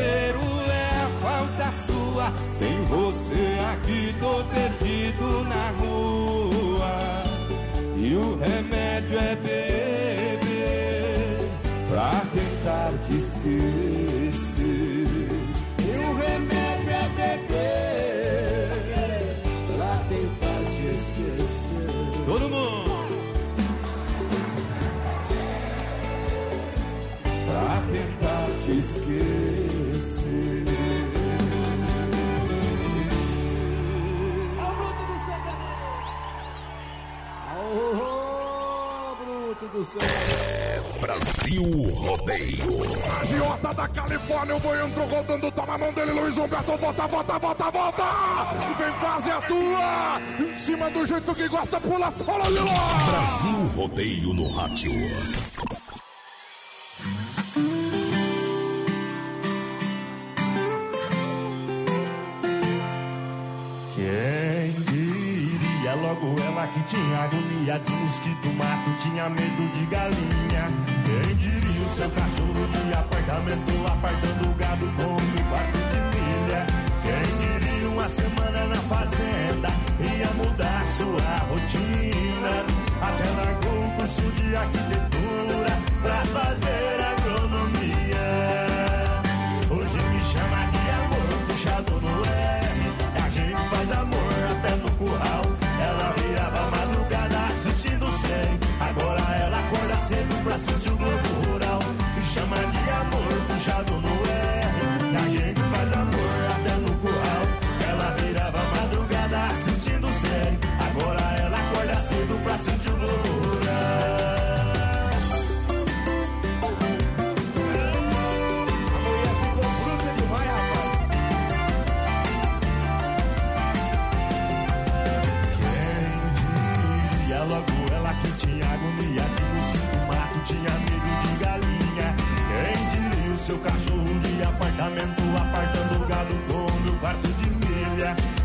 Speaker 22: é a falta sua. Sem você aqui tô perdido na rua. E o remédio é beber pra tentar te esquecer.
Speaker 21: Do céu.
Speaker 1: É Brasil Rodeio.
Speaker 23: Agiota da Califórnia, o boi entrou rodando, tá na mão dele, Luiz Humberto, volta, volta, volta, volta! Vem quase a tua! Em cima do jeito que gosta, pula fora de lá!
Speaker 1: Brasil Rodeio no rádio.
Speaker 24: Que tinha agonia de mosquito, mato, tinha medo de galinha. Quem diria o seu cachorro de apartamento, apartando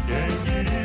Speaker 24: Gel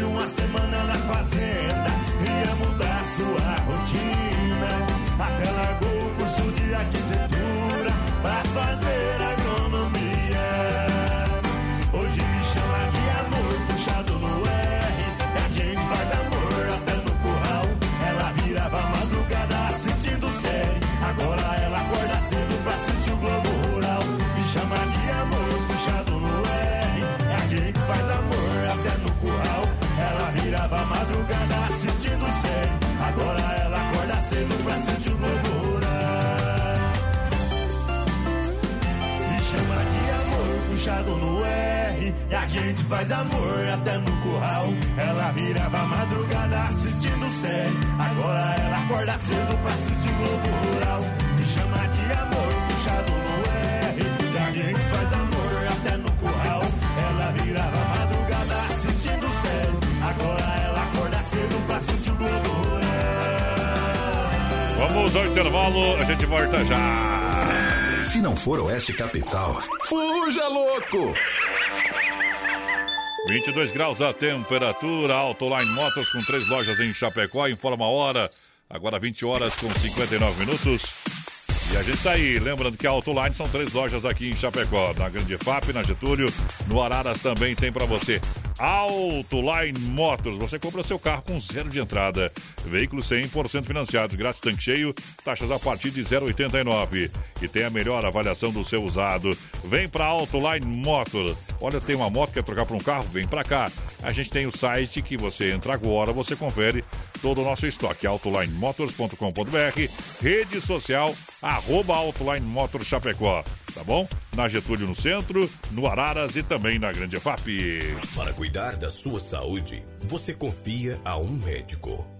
Speaker 24: E a gente faz amor até no curral. Ela virava madrugada assistindo série. Agora ela acorda cedo pra assistir o Globo Rural. Me chama de amor, puxado no R. E a gente faz amor até no curral. Ela virava madrugada assistindo série. Agora ela acorda cedo pra assistir o Globo Rural.
Speaker 2: Vamos ao intervalo, a gente volta já.
Speaker 1: Se não for Oeste Capital, fuja louco!
Speaker 2: 22 graus a temperatura, Autoline Motors com três lojas em Chapecó, informa a hora, agora 20 horas com 59 minutos. E a gente tá aí, lembrando que a Autoline são três lojas aqui em Chapecó, na Grande FAP, na Getúlio, no Araras também tem para você. Autoline Motors, você compra seu carro com zero de entrada, veículos 100% financiados, grátis tanque cheio, taxas a partir de 0,89 e tem a melhor avaliação do seu usado. Vem para Autoline Motors. Olha, tem uma moto que quer trocar por um carro? Vem para cá. A gente tem o site que você entra agora, você confere todo o nosso estoque. autolinemotors.com.br, rede social, arroba Autoline Motors Chapecó. Tá bom? Na Getúlio no centro, no Araras e também na Grande FAP.
Speaker 25: Para cuidar da sua saúde, você confia a um médico.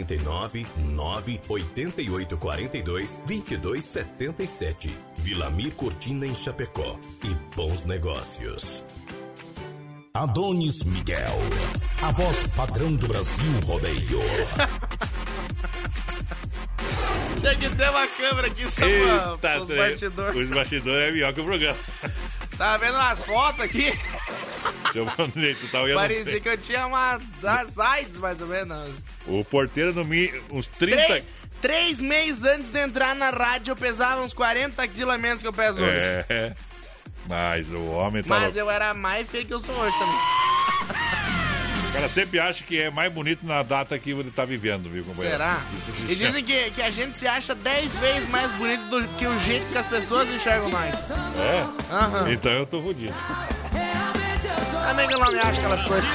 Speaker 25: 49 9 88 42 22 77. Vilamir Cortina em Chapecó. E bons negócios.
Speaker 1: Adonis Miguel, a voz padrão do Brasil Rodeio.
Speaker 5: Tinha que ter uma câmera aqui só
Speaker 2: Eita,
Speaker 5: pra, os bastidores.
Speaker 2: Os bastidores é melhor que o programa.
Speaker 5: Tá vendo umas fotos aqui? (laughs)
Speaker 2: Vanderlei, tu tá olhando.
Speaker 5: Parecia que eu tinha uma das AIDS, mais ou menos.
Speaker 2: O porteiro no mi, uns 30.
Speaker 5: Três, três meses antes de entrar na rádio, eu pesava uns 40 quilos a menos que eu peso hoje.
Speaker 2: É. Mas o homem tá.
Speaker 5: Mas eu era mais feio que eu sou hoje também. (laughs)
Speaker 2: O cara sempre acha que é mais bonito na data que ele tá vivendo, viu, companheiro?
Speaker 5: Será? E dizem que, que a gente se acha 10 vezes mais bonito do que o jeito que as pessoas enxergam nós.
Speaker 2: É?
Speaker 5: Aham.
Speaker 2: Então eu tô fodido.
Speaker 5: Também que eu não me acho aquelas coisas.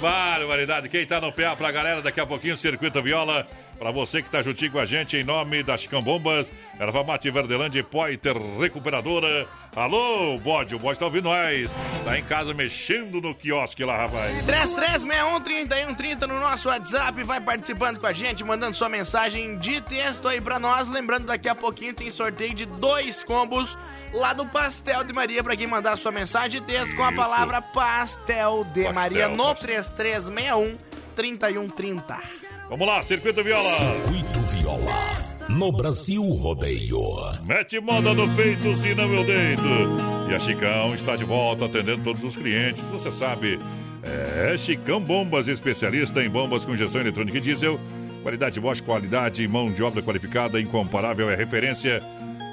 Speaker 2: Barbaridade. Quem tá no pé pra galera, daqui a pouquinho, Circuito Viola. Pra você que tá juntinho com a gente, em nome da Chicão Bombas, Erva Mate Verdelândia e Poiter Recuperadora. Alô, bode, o bode tá ouvindo nós. Tá em casa mexendo no quiosque lá, rapaz.
Speaker 5: 33613130 no nosso WhatsApp, vai participando com a gente, mandando sua mensagem de texto aí pra nós. Lembrando, daqui a pouquinho tem sorteio de dois combos lá do Pastel de Maria pra quem mandar sua mensagem de texto com a
Speaker 2: Isso.
Speaker 5: palavra Pastel de
Speaker 2: Pastel,
Speaker 5: Maria no
Speaker 2: pastel.
Speaker 5: 3361 3130.
Speaker 2: Vamos lá, Circuito Viola.
Speaker 1: Circuito Viola. No Brasil Rodeio.
Speaker 2: Mete moda no peito, senão eu deito. E a Chicão está de volta atendendo todos os clientes. Você sabe, é Chicão Bombas, especialista em bombas com injeção eletrônica e diesel. Qualidade Bosch, qualidade, mão de obra qualificada, incomparável, é referência.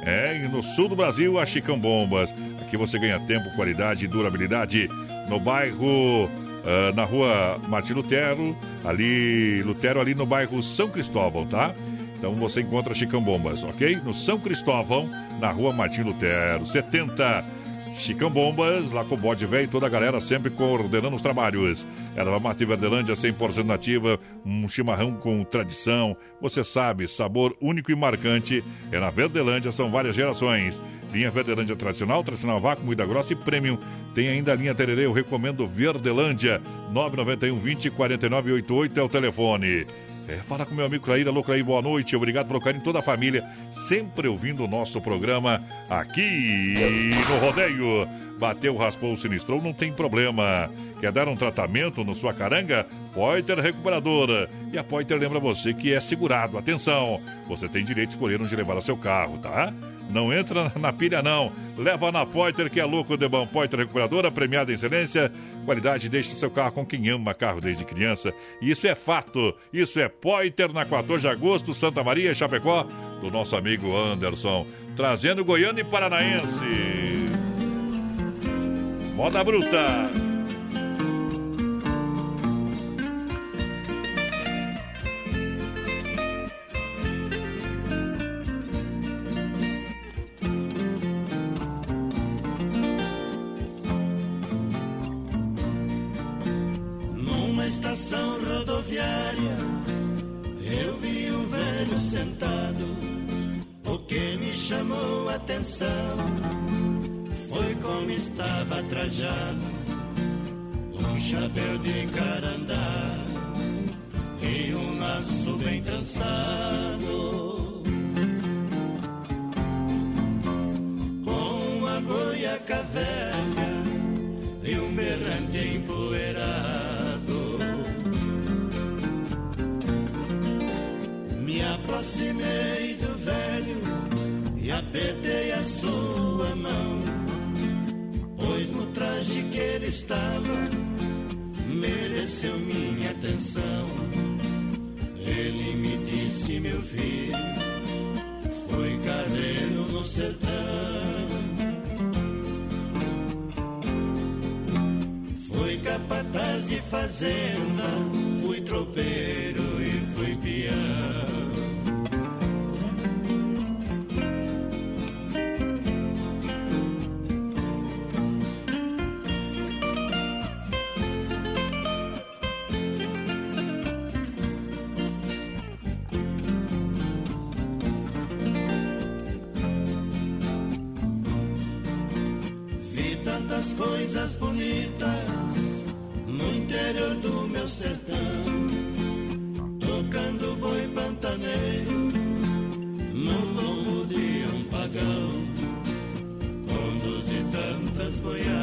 Speaker 2: É, e no sul do Brasil, a Chicão Bombas. Aqui você ganha tempo, qualidade e durabilidade. No bairro, ah, na rua Martim Lutero, ali, Lutero, ali no bairro São Cristóvão, tá? Então você encontra Chicão Bombas, ok? No São Cristóvão, na rua Martim Lutero, 70. Chicão Bombas, lá com o bode velho e toda a galera sempre coordenando os trabalhos. Erva mate Verdelândia 100% nativa, um chimarrão com tradição. Você sabe, sabor único e marcante. É na Verdelândia, são várias gerações. Linha Verdelândia tradicional, tradicional vácuo, moída grossa e premium. Tem ainda a linha Tererê, eu recomendo Verdelândia. 991 20 49 88 é o telefone. É, fala com meu amigo Clair. Alô, Clair, boa noite. Obrigado pelo carinho toda a família. Sempre ouvindo o nosso programa aqui no Rodeio. Bateu, raspou, sinistrou, não tem problema. Quer dar um tratamento na sua caranga? Poiter Recuperadora. E a Poiter lembra você que é segurado. Atenção, você tem direito de escolher onde levar o seu carro, tá? Não entra (laughs) na pilha, não. Leva na Poiter, que é louco de bom. Poiter Recuperadora, premiada em excelência. Qualidade, deixe seu carro com quem ama carro desde criança. E isso é fato. Isso é Poiter, na 14 de agosto, Santa Maria, Chapecó, do nosso amigo Anderson. Trazendo Goiânia e Paranaense. Moda bruta.
Speaker 24: Rodoviária, eu vi um velho sentado. O que me chamou a atenção foi como estava trajado. Um chapéu de carandá e um laço bem trançado. Com uma goiaca velha aproximei do velho e apertei a sua mão, pois no traje que ele estava mereceu minha atenção. Ele me disse, meu filho, foi carneiro no sertão. Fui capataz de fazenda, fui tropeiro e fui peão. Tantas coisas bonitas no interior do meu sertão, tocando boi pantaneiro no lombo de um pagão. Conduzi tantas boiadas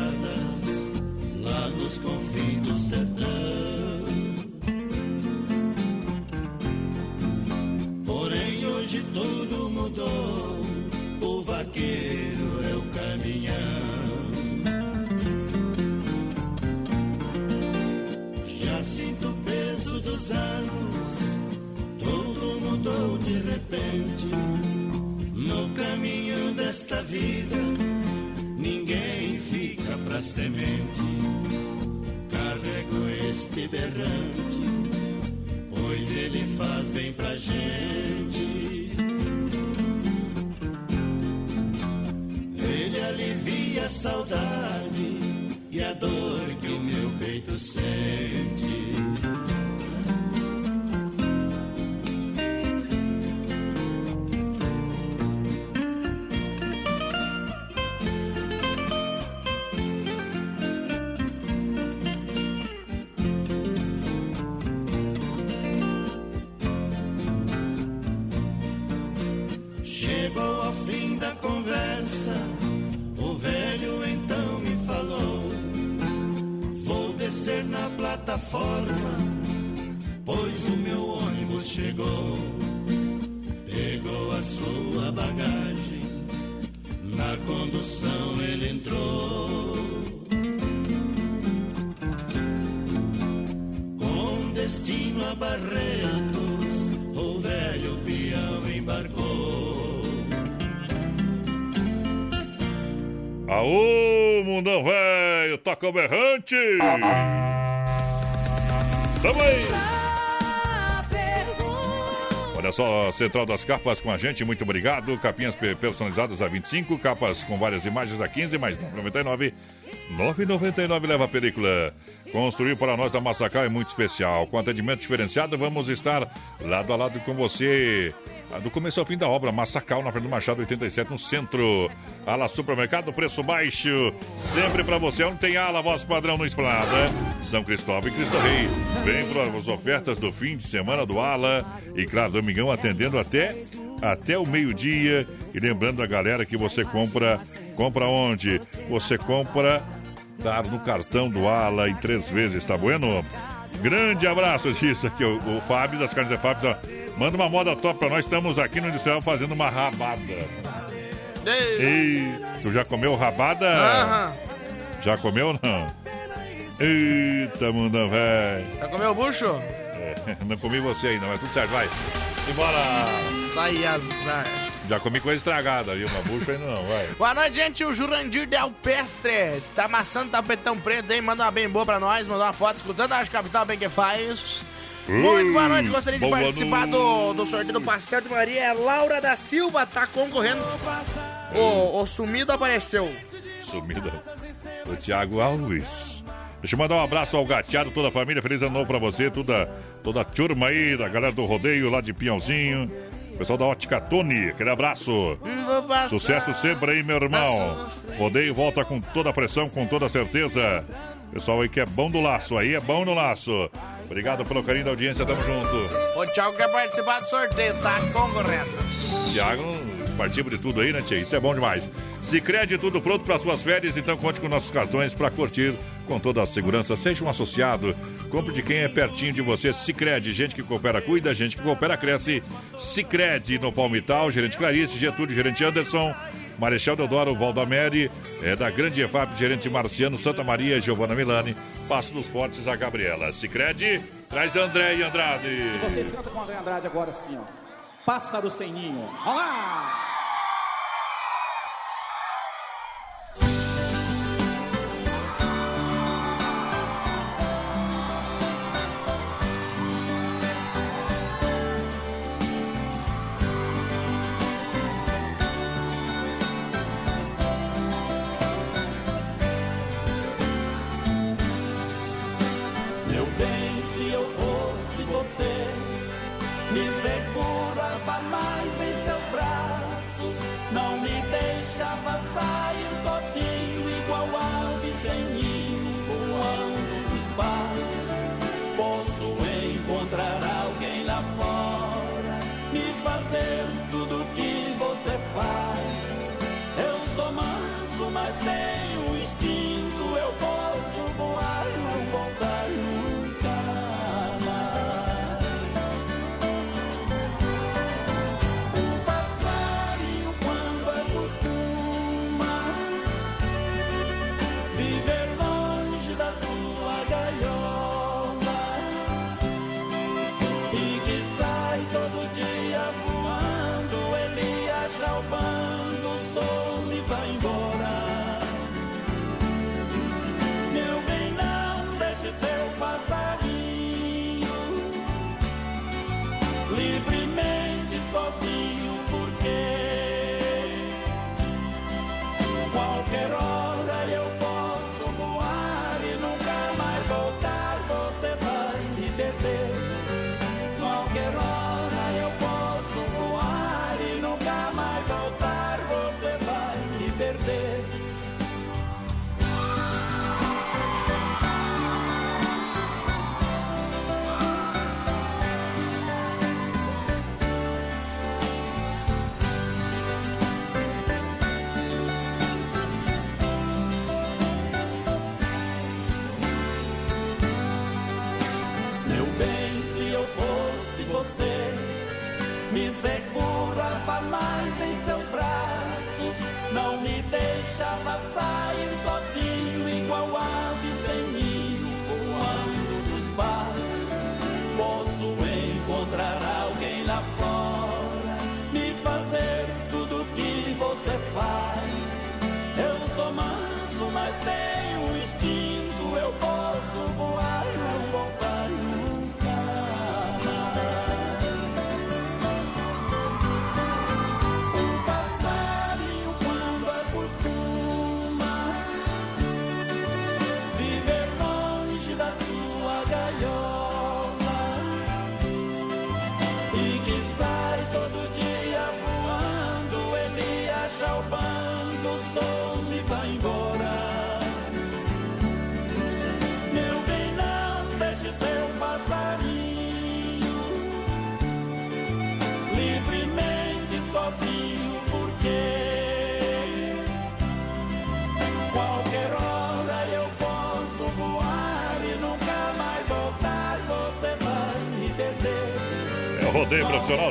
Speaker 2: toca o berrante! Tamo aí! Olha só, Central das Capas com a gente, muito obrigado. Capinhas pe- personalizadas a 25, capas com várias imagens a 15, mais 9,99. 9,99 leva a película. Construir para nós da Massacal é muito especial. Com atendimento diferenciado, vamos estar lado a lado com você. Do começo ao fim da obra, Massacal, na Fernando Machado 87, no centro. Ala Supermercado, preço baixo. Sempre para você, onde tem ala, voz padrão no Esplanada. São Cristóvão e Cristo Rei. Vem para as ofertas do fim de semana do Ala. E claro, Domingão atendendo até, até o meio-dia. E lembrando a galera que você compra. Compra onde? Você compra Dar no cartão do Ala em três vezes, tá bueno? Grande abraço, Xissa, aqui, o, o Fábio das Carnes e Fábio, ó, manda uma moda top pra nós, estamos aqui no Industrial fazendo uma rabada. Ei, tu já comeu rabada?
Speaker 5: Aham.
Speaker 2: Já comeu ou não? Eita, mundão, velho.
Speaker 5: Já comeu o bucho?
Speaker 2: É, (laughs) não comi você não, mas tudo certo, vai. Simbora!
Speaker 5: Sai azar.
Speaker 2: Já comi coisa estragada, viu? Uma bucha ainda não, vai.
Speaker 5: Boa noite, gente. O Jurandir Del Pestre está amassando tapetão preto aí. Manda uma bem boa pra nós. Mandou uma foto escutando a Capital bem que faz. Muito boa noite. Gostaria de
Speaker 2: Boa
Speaker 5: participar do, do sorteio do Pastel de Maria. É Laura da Silva. Tá concorrendo. O, o sumido apareceu.
Speaker 2: Sumida. O Thiago Alves. Deixa eu mandar um abraço ao gateado, toda a família. Feliz ano novo pra você, toda, toda a turma aí, da galera do rodeio lá de Pinhãozinho. Pessoal da Ótica Tony, aquele abraço. Sucesso sempre aí, meu irmão. Rodeio volta com toda a pressão, com toda a certeza. Pessoal aí que é bom do laço, aí é bom no laço. Obrigado pelo carinho da audiência, tamo junto.
Speaker 5: O Thiago quer participar do sorteio. Tá concorrendo.
Speaker 2: Thiago participa de tudo aí, né, Tia? Isso é bom demais. Sicredi tudo pronto para suas férias, então conte com nossos cartões para curtir com toda a segurança. Seja um associado, compre de quem é pertinho de você. Sicredi, gente que coopera, cuida, gente que coopera, cresce. Sicredi no Palmital, gerente Clarice, Getúlio, gerente Anderson. Marechal Deodoro, Valdamere, é, da Grande EFAP, gerente Marciano, Santa Maria, Giovana Milani, Passo dos Fortes, a Gabriela. Sicredi, traz André e Andrade.
Speaker 12: Vocês cantam com André Andrade agora assim, ó. Pássaro sem ninho. Olá!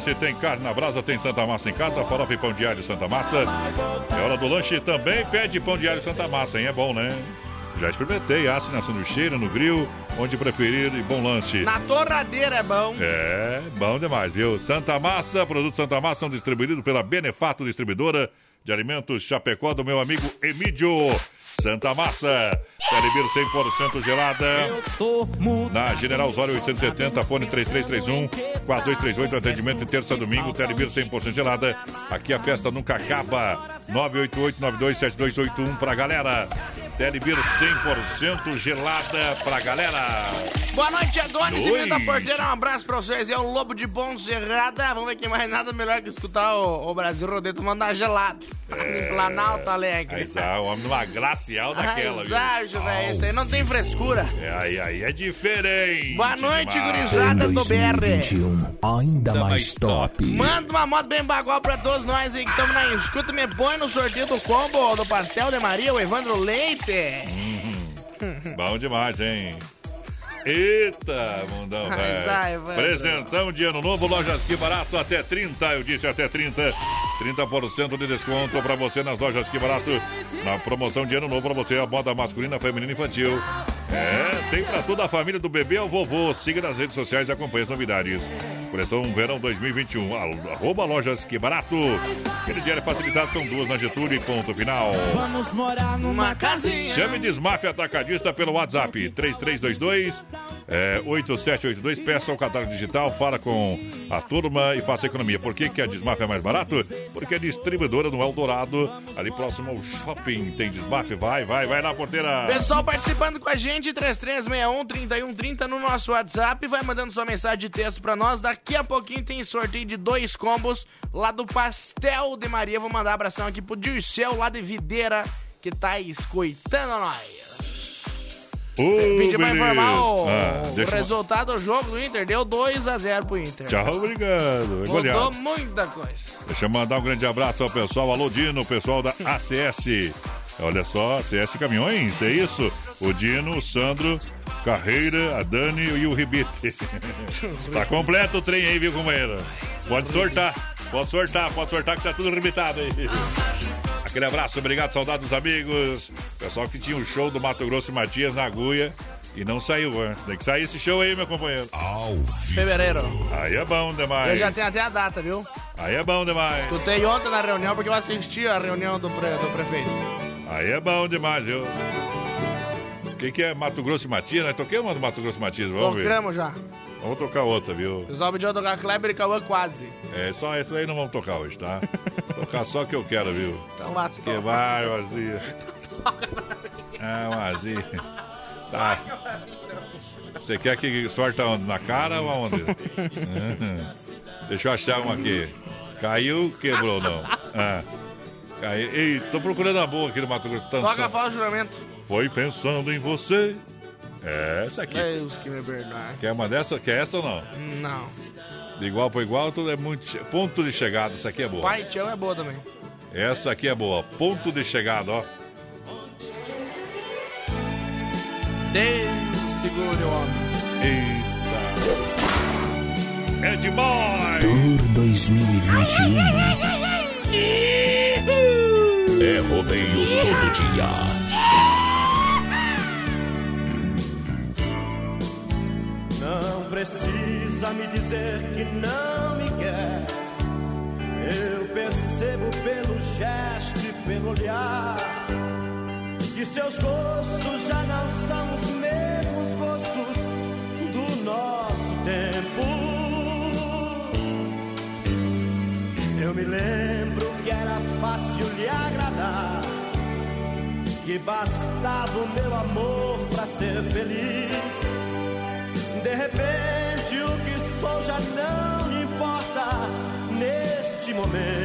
Speaker 8: Se
Speaker 2: tem carne na brasa, tem Santa Massa em casa, farofa e pão de alho Santa Massa. É hora do lanche também, pede pão de alho Santa Massa, hein? É bom, né? Já experimentei, assa na sanduicheira, no grill, onde preferir e bom lanche.
Speaker 5: Na torradeira é bom.
Speaker 2: É, bom demais, viu? Santa Massa, produtos Santa Massa são distribuídos pela Benefato Distribuidora de Alimentos Chapecó do meu amigo Emílio. Santa Massa, Telebir 100% gelada. Na General Osório 870, fone 3331 4238, atendimento em terça a domingo, Telebir 100% gelada. Aqui a festa nunca acaba. 988-927281 pra galera. Telebir 100% gelada pra galera.
Speaker 5: Boa noite, Adonis e da Porteira. Um abraço pra vocês. É o Lobo de Ponserrada. Vamos ver que mais nada melhor que escutar o, o Brasil Rodeio tomando uma gelada.
Speaker 2: É.
Speaker 5: Em Planalto Alegre.
Speaker 2: Aí, tá, o homem numa glacial daquela, viu?
Speaker 5: Exato, velho. Isso aí não tem frescura.
Speaker 2: É, aí, aí é diferente.
Speaker 5: Boa noite,
Speaker 2: demais.
Speaker 5: gurizada do BR.
Speaker 4: 2021, ainda mais top.
Speaker 5: Manda uma moto bem bagual pra todos nós aí que estamos na escuta. Me põe no sorteio do combo do Pastel de Maria, o Evandro Leite.
Speaker 2: Uhum. Bom demais, hein? Eita, mundão, velho. Presentão de ano novo, lojas que barato, até 30, eu disse até 30. 30% de desconto pra você nas lojas que barato. Na promoção de ano novo pra você, a moda masculina, feminina e infantil. É, tem pra toda a família do bebê ao vovô. Siga nas redes sociais e acompanhe as novidades. Coleção Verão 2021, a- arroba lojas que barato. Aquele diário facilitado são duas na Getúlio e ponto final.
Speaker 12: Vamos morar numa casinha.
Speaker 2: Chame Desmafia Atacadista pelo WhatsApp 3322 é, 8782. Peça o catálogo digital, fala com a turma e faça economia. Por que, que a Desmafia é mais barato? Porque é distribuidora no Eldorado, ali próximo ao shopping. Tem Desmafia, vai, vai, vai na porteira.
Speaker 5: Pessoal participando com a gente, 3361-3130 no nosso WhatsApp. Vai mandando sua mensagem de texto pra nós. Daqui a pouquinho tem sorteio de dois combos lá do Pastel de Maria. Vou mandar abração aqui pro Dirceu, lá de Videira, que tá escutando nós.
Speaker 2: Ô,
Speaker 5: Pedir pra informar o,
Speaker 2: Ah,
Speaker 5: o
Speaker 2: eu-
Speaker 5: resultado do jogo do Inter. Deu 2x0 pro Inter.
Speaker 2: Tchau, obrigado.
Speaker 5: Mudou muita coisa.
Speaker 2: Deixa eu mandar um grande abraço ao pessoal. Alô, Dino, pessoal da ACS. Olha só, ACS Caminhões, é isso? O Dino, o Sandro, Carreira, a Dani e o Ribite. (laughs) tá completo o trem aí, viu, companheiro? Pode sortar, pode sortar, pode sortar que tá tudo rebitado aí. Aquele abraço, obrigado, saudade dos amigos. Pessoal que tinha o show do Mato Grosso e Matias na agulha e não saiu, né? Tem que sair esse show aí, meu companheiro.
Speaker 5: Fevereiro.
Speaker 2: Aí é bom demais.
Speaker 5: Eu já tenho até a data, viu?
Speaker 2: Aí é bom demais.
Speaker 5: Escutei ontem na reunião porque eu assisti a reunião do, pre- do prefeito.
Speaker 2: Aí é bom demais, viu? O que, que é Mato Grosso e Matias? Nós toquei uma do Mato Grosso e Matias, vamos ver.
Speaker 5: Tocamos já.
Speaker 2: Vamos tocar outra, viu?
Speaker 5: O pessoal pediu tocar Kleber e Cauã quase.
Speaker 2: É, só isso aí não vamos tocar hoje, tá? (laughs) tocar só o que eu quero, viu?
Speaker 5: Então lá,
Speaker 2: Que vai, vazia. Ah, vazia. Tá. Você quer que sorta? Na cara ou aonde? (laughs) Deixa eu achar uma aqui. Caiu, quebrou, não. Ah. Caiu. Ei, tô procurando a boa aqui no Mato Grosso. Tanto
Speaker 5: Toca
Speaker 2: só-
Speaker 5: a fala do juramento.
Speaker 2: Foi pensando em você. É essa aqui.
Speaker 5: Deus que me perdoe.
Speaker 2: Quer uma dessa? Quer essa ou não?
Speaker 5: Não.
Speaker 2: De igual para igual, tudo é muito. che- Ponto de chegada, essa aqui é boa.
Speaker 5: Pai Tião é boa também.
Speaker 2: Essa aqui é boa. Ponto de chegada, ó.
Speaker 5: Deus segure o homem.
Speaker 2: Eita. É demais!
Speaker 4: Tour 2021.
Speaker 1: É rodeio todo dia.
Speaker 24: Não precisa me dizer que não me quer. Eu percebo pelo gesto e pelo olhar que seus gostos já não são os mesmos gostos do nosso tempo. Eu me lembro que era fácil lhe agradar, que bastava o meu amor pra ser feliz. De repente o que sou já não importa neste momento.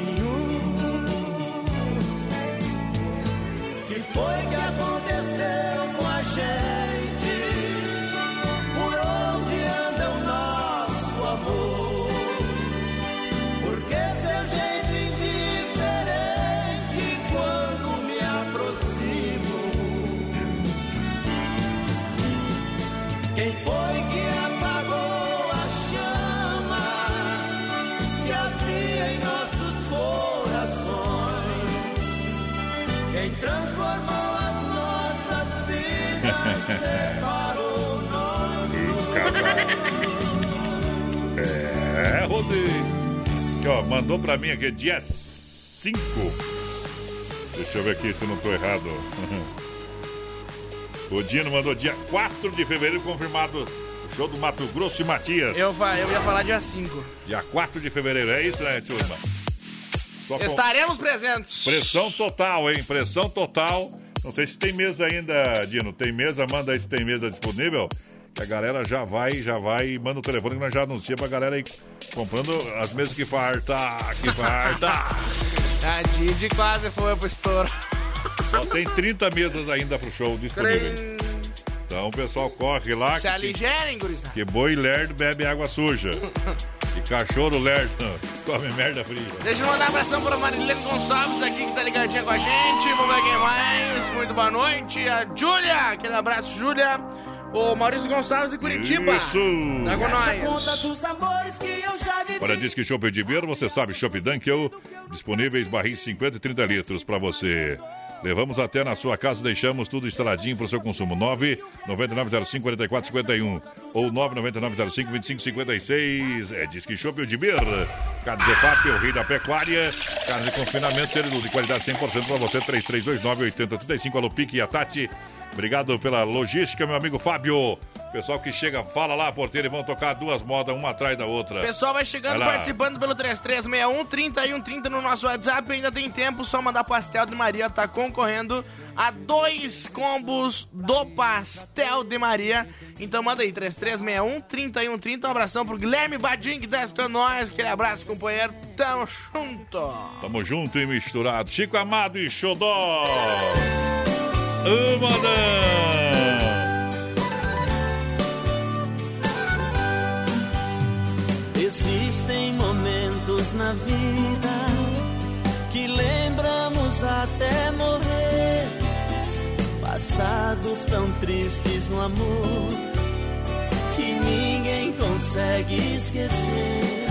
Speaker 2: Aqui, ó, mandou pra mim aqui, dia 5. Deixa eu ver aqui se eu não tô errado. (laughs) O Dino mandou dia 4 de fevereiro, confirmado. Show do Mato Grosso e Matias.
Speaker 5: Eu, eu ia falar dia 5.
Speaker 2: Dia 4 de fevereiro, é isso, né, turma? Com-
Speaker 5: Estaremos presentes.
Speaker 2: Pressão total, hein? Pressão total. Não sei se tem mesa ainda, Dino. Tem mesa? Manda aí se tem mesa disponível. A galera já vai, já vai e manda o telefone que nós já anuncia pra galera aí comprando as mesas que farta, que farta. (laughs)
Speaker 5: A Didi quase foi pro estouro.
Speaker 2: Só tem 30 mesas ainda pro show disponíveis. Então o pessoal corre lá.
Speaker 5: Se
Speaker 2: que-
Speaker 5: aligerem, gurizada.
Speaker 2: Que boi lerdo bebe água suja. (laughs) E cachorro lerdo (laughs) come merda fria.
Speaker 5: Deixa eu mandar um abração para Marilene Gonçalves aqui que tá ligadinha com a gente. Vamos ver quem mais. Muito boa noite. A Júlia, aquele abraço, Júlia. O Maurício Gonçalves de Curitiba.
Speaker 2: Isso.
Speaker 5: Tá com nós.
Speaker 8: conta dos amores que eu já vivi.
Speaker 2: Para Disque Chopp de Beer, você sabe, Chopp Dunkel, disponíveis barris 50 e 30 litros para você. Levamos até na sua casa, deixamos tudo instaladinho para o seu consumo. 99905 4451 ou 99905 2556. É Disque Chopp de Beer. Carne de FAP, o rei da pecuária. Carne de confinamento, serido de qualidade 100% para você. 3329 8035. Alô, Pique e a Tati. Obrigado pela logística, meu amigo Fábio. Pessoal que chega, fala lá, porteiro, e vão tocar duas modas, uma atrás da outra.
Speaker 5: Pessoal vai chegando,
Speaker 2: Vai
Speaker 5: participando pelo 3361 3130 no nosso WhatsApp. Ainda tem tempo, só mandar pastel de Maria. Tá concorrendo a dois combos do pastel de Maria. Então manda aí, 3361 3130. Um abração pro Guilherme Badin, que escutando nós. Aquele abraço, companheiro. Tamo junto.
Speaker 2: Tamo junto e misturado. Chico Amado e Xodó. Ô, Madame.
Speaker 8: Existem momentos na vida que lembramos até morrer. Passados tão tristes no amor que ninguém consegue esquecer.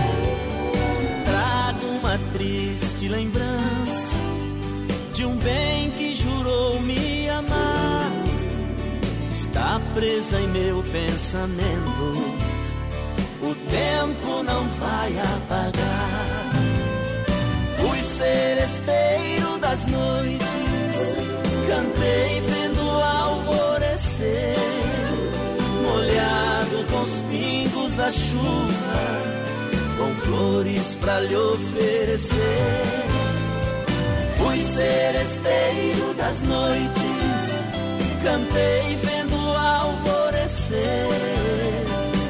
Speaker 8: Trago uma triste lembrança de um bem que jurou me amar. Está presa em meu pensamento o tempo não vai apagar. Fui seresteiro das noites, cantei vendo o alvorecer, molhado com os pingos da chuva, com flores pra lhe oferecer. Fui seresteiro das noites, cantei vendo o alvorecer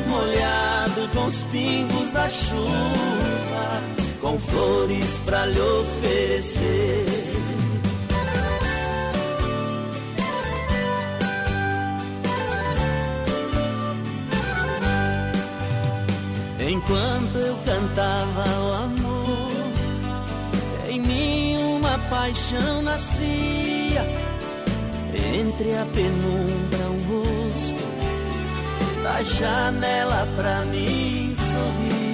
Speaker 8: molhado com os pingos da chuva, com flores pra lhe oferecer. Enquanto eu cantava o amor, em mim uma paixão nascia. Entre a penumbra, um rosto da janela pra mim sorrir.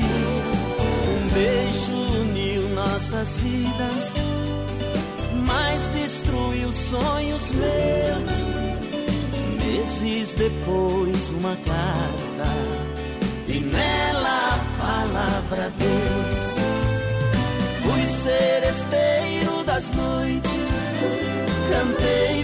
Speaker 8: Um beijo uniu nossas vidas, mas destruiu sonhos meus. Meses depois, uma carta, e nela a palavra Deus. Fui seresteiro das noites, cantei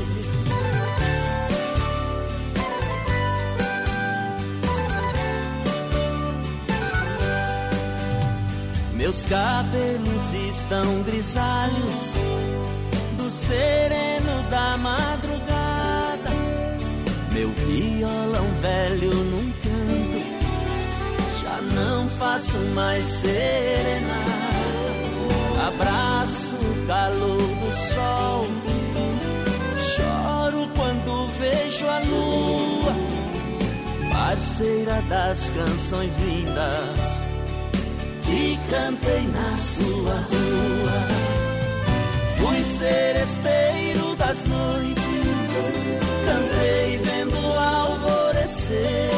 Speaker 8: Meus cabelos estão grisalhos do sereno da madrugada. Meu violão velho num canto, já não faço mais serenata. Abraço o calor do sol, choro quando vejo a lua, parceira das canções lindas cantei na sua rua. Fui seresteiro das noites, cantei vendo o alvorecer,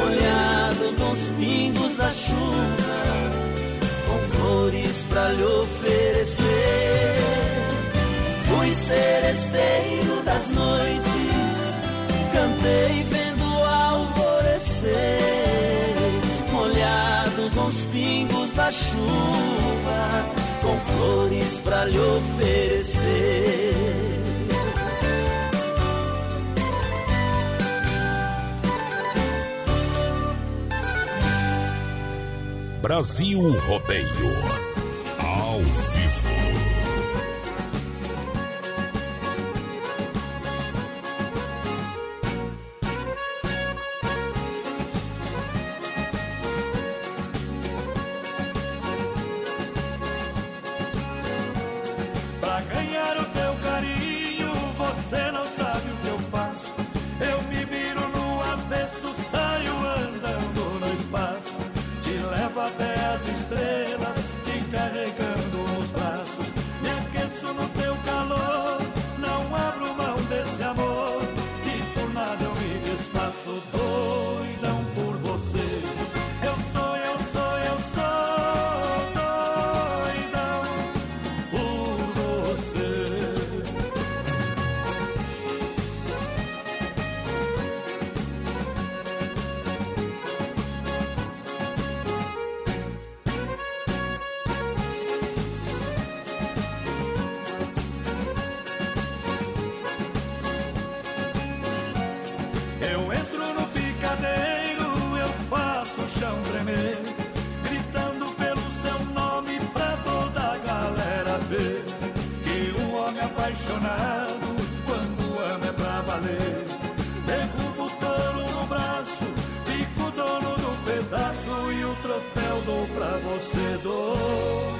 Speaker 8: molhado com os pingos da chuva, com flores pra lhe oferecer. Fui seresteiro das noites, cantei vendo da chuva, com flores pra lhe oferecer.
Speaker 1: Brasil Rodeio.
Speaker 24: Dou pra você, doidão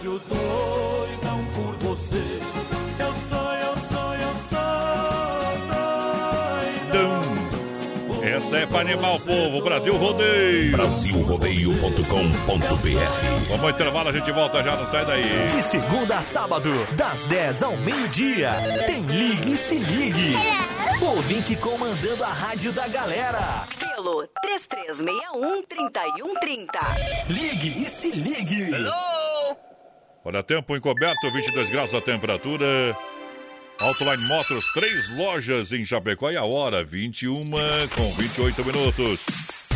Speaker 24: palácio, doidão por você. Eu sou, eu sou, eu sou doidão.
Speaker 2: Essa é pra animar o povo. Brasil Rodeio.
Speaker 1: Brasilrodeio.com.br
Speaker 2: Vamos ao intervalo, a gente volta já, não sai daí.
Speaker 11: De segunda a sábado, das 10 ao meio-dia, tem Ligue e Se Ligue. Ouvinte comandando a rádio da galera.
Speaker 26: Pelo 3361-3130.
Speaker 11: Ligue e Se Ligue.
Speaker 2: Olha, tempo encoberto, 22 graus a temperatura. Autoline Motors, três lojas em Chapecó e a hora 21 com 28 minutos.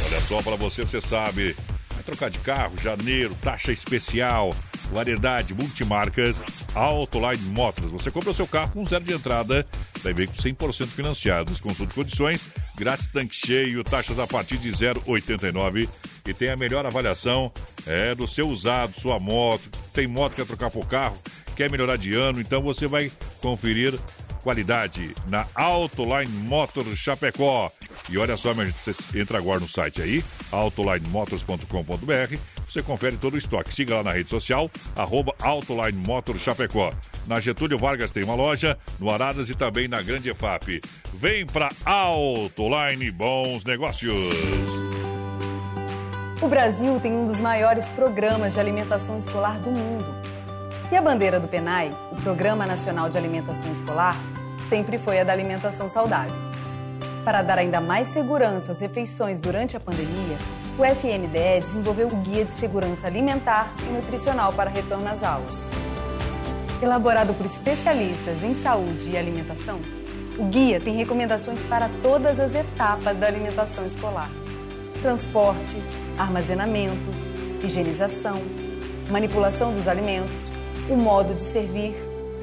Speaker 2: Olha só para você, você sabe. Vai trocar de carro, janeiro, taxa especial. Variedade, multimarcas, Autoline Motors. Você compra o seu carro com zero de entrada, daí veículo 100% financiados. Consulte condições, grátis tanque cheio, taxas a partir de 0,89 e tem a melhor avaliação é, do seu usado, sua moto. Tem moto que quer trocar por carro, quer melhorar de ano, então você vai conferir qualidade na Autoline Motor Chapecó. E olha só, minha gente, você entra agora no site aí, autolinemotors.com.br, você confere todo o estoque. Siga lá na rede social, arroba Autoline Motor Chapecó. Na Getúlio Vargas tem uma loja, no Aradas e também na Grande EFAP. Vem pra Autoline Bons Negócios.
Speaker 27: O Brasil tem um dos maiores programas de alimentação escolar do mundo. E a bandeira do PENAI, o Programa Nacional de Alimentação Escolar, sempre foi a da alimentação saudável. Para dar ainda mais segurança às refeições durante a pandemia, o FNDE desenvolveu o Guia de Segurança Alimentar e Nutricional para Retorno às Aulas. Elaborado por especialistas em saúde e alimentação, o guia tem recomendações para todas as etapas da alimentação escolar: transporte, armazenamento, higienização, manipulação dos alimentos, o modo de servir,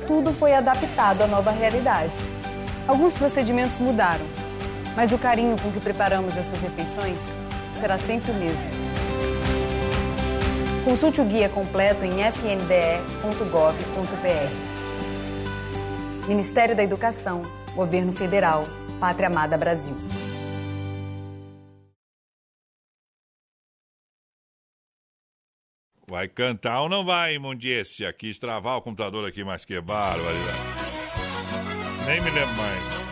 Speaker 27: tudo foi adaptado à nova realidade. Alguns procedimentos mudaram, mas o carinho com que preparamos essas refeições será sempre o mesmo. Consulte o guia completo em fnde.gov.br. Ministério da Educação, Governo Federal, Pátria Amada Brasil.
Speaker 2: Vai cantar ou não vai, imundice? Aqui estravar o computador aqui, mas que barbaridade. Nem me lembro mais.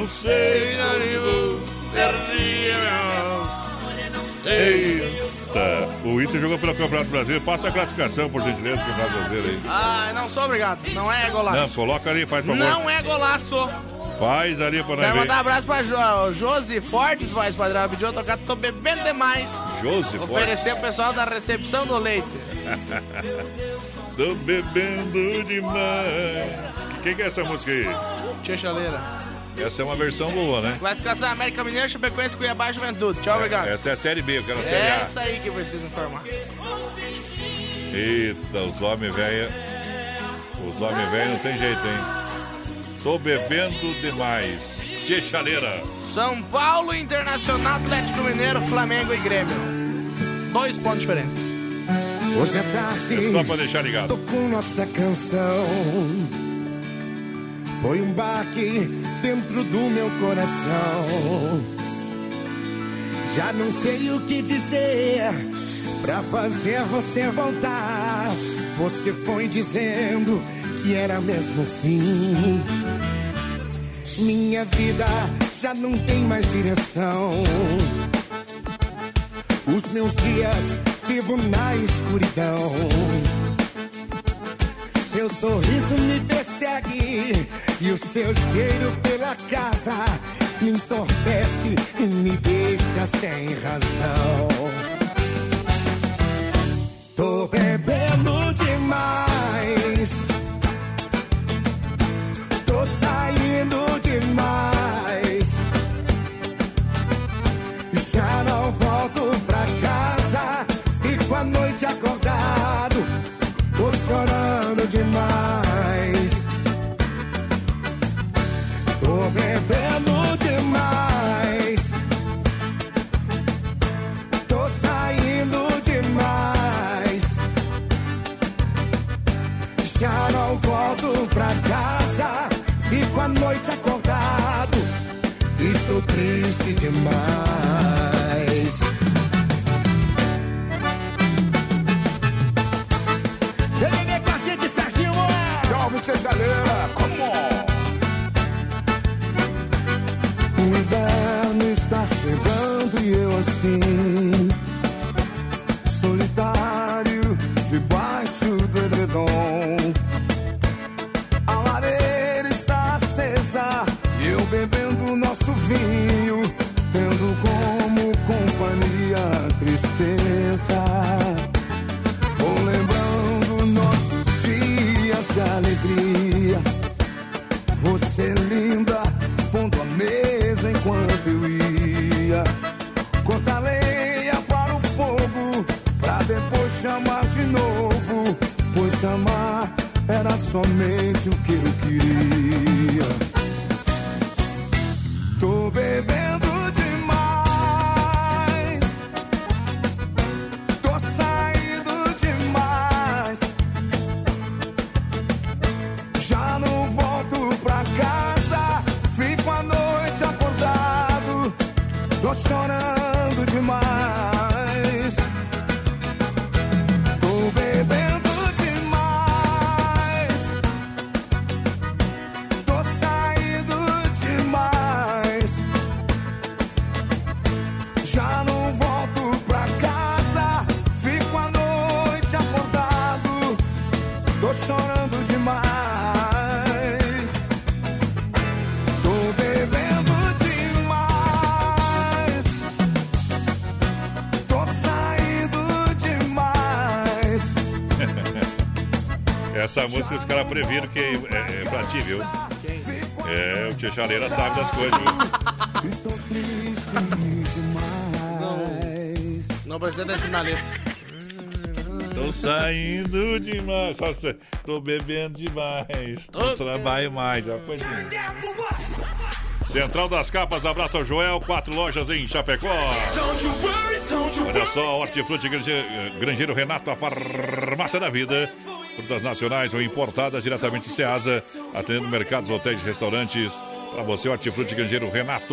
Speaker 2: Não sei, não perdi Eita! O Inter jogou pelo Campeonato Brasileiro. Passa a classificação, por gentileza, do Campeonato Brasileiro aí.
Speaker 5: Ah, não sou obrigado. Não é golaço.
Speaker 2: Não, coloca ali, faz favor.
Speaker 5: Não é golaço.
Speaker 2: Faz ali pra nós
Speaker 5: Quero mandar um abraço pra jo Josi Fortes, voz padrão. Pediu tocar, tô bebendo demais.
Speaker 2: Josi Fortes.
Speaker 5: Oferecer pro pessoal da recepção do leite. (laughs)
Speaker 2: Tô bebendo demais. Quem que é essa música aí?
Speaker 5: Tia Chaleira.
Speaker 2: Essa é uma versão boa, né?
Speaker 5: Classificação América Mineiro, Chapecoense, Cuiabá e Juventude. Tchau, obrigado.
Speaker 2: Essa é a Série B, eu quero a Série
Speaker 5: É
Speaker 2: A.
Speaker 5: essa aí que precisa informar.
Speaker 2: Eita, os homens velhos. Os homens velhos não tem jeito, hein? Tô bebendo demais. Tia Chaleira.
Speaker 5: São Paulo Internacional, Atlético Mineiro, Flamengo e Grêmio. Dois pontos de diferença.
Speaker 16: Hoje é tarde.
Speaker 2: É só pra deixar ligado.
Speaker 16: Tocou nossa canção. Foi um baque dentro do meu coração. Já não sei o que dizer pra fazer você voltar. Você foi dizendo que era mesmo o fim. Minha vida já não tem mais direção. Os meus dias vivo na escuridão. Seu sorriso me persegue e o seu cheiro pela casa me entorpece e me deixa sem razão. Tô bebendo demais. Pra casa. Fico a noite acordado. Estou triste demais. Vem ver com a gente, Serginho! Salve, Chaleira! Come on! O inverno está chegando e eu assim
Speaker 2: Música os caras previram que é, é pra ti, viu? É, o Tia Chaleira sabe das coisas, viu?
Speaker 16: Estou triste demais.
Speaker 5: Não precisa descer na letra.
Speaker 2: Tô saindo demais. Só Tô bebendo demais. Não trabalho mais. É. Central das Capas, abraça o Joel. Quatro lojas em Chapecó. Olha só, Hortifruti Grangeiro Renato, a farmácia da vida. Frutas nacionais ou importadas diretamente do Ceasa. Atendendo mercados, hotéis e restaurantes. Para você, Hortifruti Grangeiro Renato.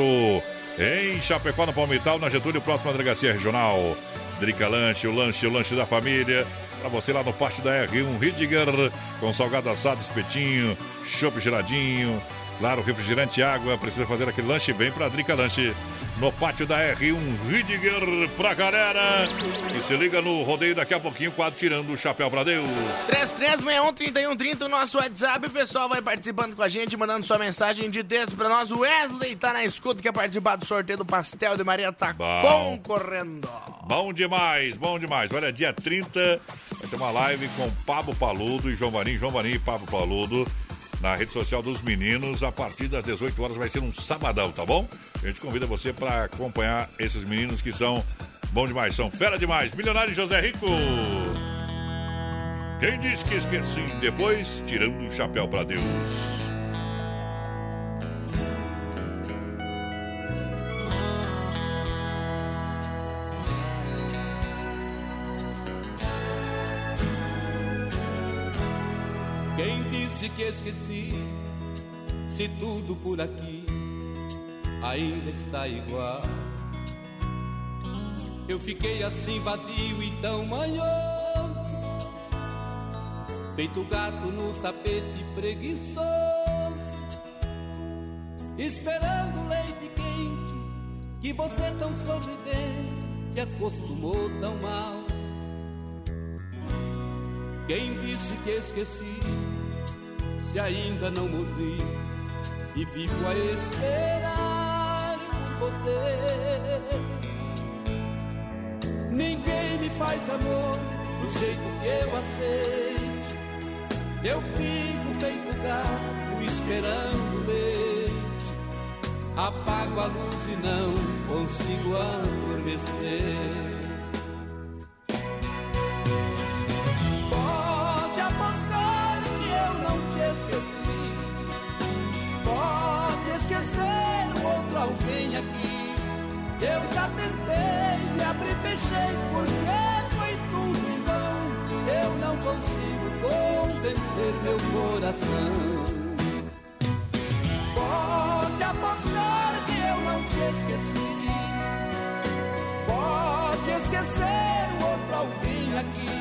Speaker 2: Em Chapecó, no Palmital, na Getúlio, próxima delegacia regional. Drica Lanche, o lanche, o lanche da família. Para você lá no pátio da R1 Ridiger, com salgado assado, espetinho, chopp geladinho. Claro, refrigerante e água. Precisa fazer aquele lanche? Vem pra Drica Lanche. No pátio da R1 Ridiger pra galera. E se liga no rodeio daqui a pouquinho, quadro tirando o chapéu pra Deus.
Speaker 5: 3361-3130, o nosso WhatsApp. O pessoal vai participando com a gente, mandando sua mensagem de texto pra nós. O Wesley tá na escuta, quer participar do sorteio do Pastel de Maria, tá
Speaker 2: Bom.
Speaker 5: concorrendo.
Speaker 2: Bom demais, bom demais. Olha, dia 30 vai ter uma live com Pablo Paludo e João Vanim. João Vanim e Pablo Paludo na rede social dos meninos. A partir das 18 horas vai ser um sabadão, tá bom? A gente convida você para acompanhar esses meninos que são bom demais, são fera demais. Milionário José Rico. Quem disse que esqueci? Depois, tirando o chapéu para Deus.
Speaker 12: Esqueci? Se tudo por aqui ainda está igual. Eu fiquei assim vadio e tão manhoso, feito gato no tapete preguiçoso, esperando leite quente que você tão sorridente acostumou tão mal. Quem disse que esqueci? Se ainda não morri e fico a esperar por você. Ninguém me faz amor do jeito que eu aceito. Eu fico feito gato esperando leite. Apago a luz e não consigo adormecer. Fechei, porque foi tudo em vão. Eu não consigo convencer meu coração. Pode apostar que eu não te esqueci. Pode esquecer o outro alguém aqui.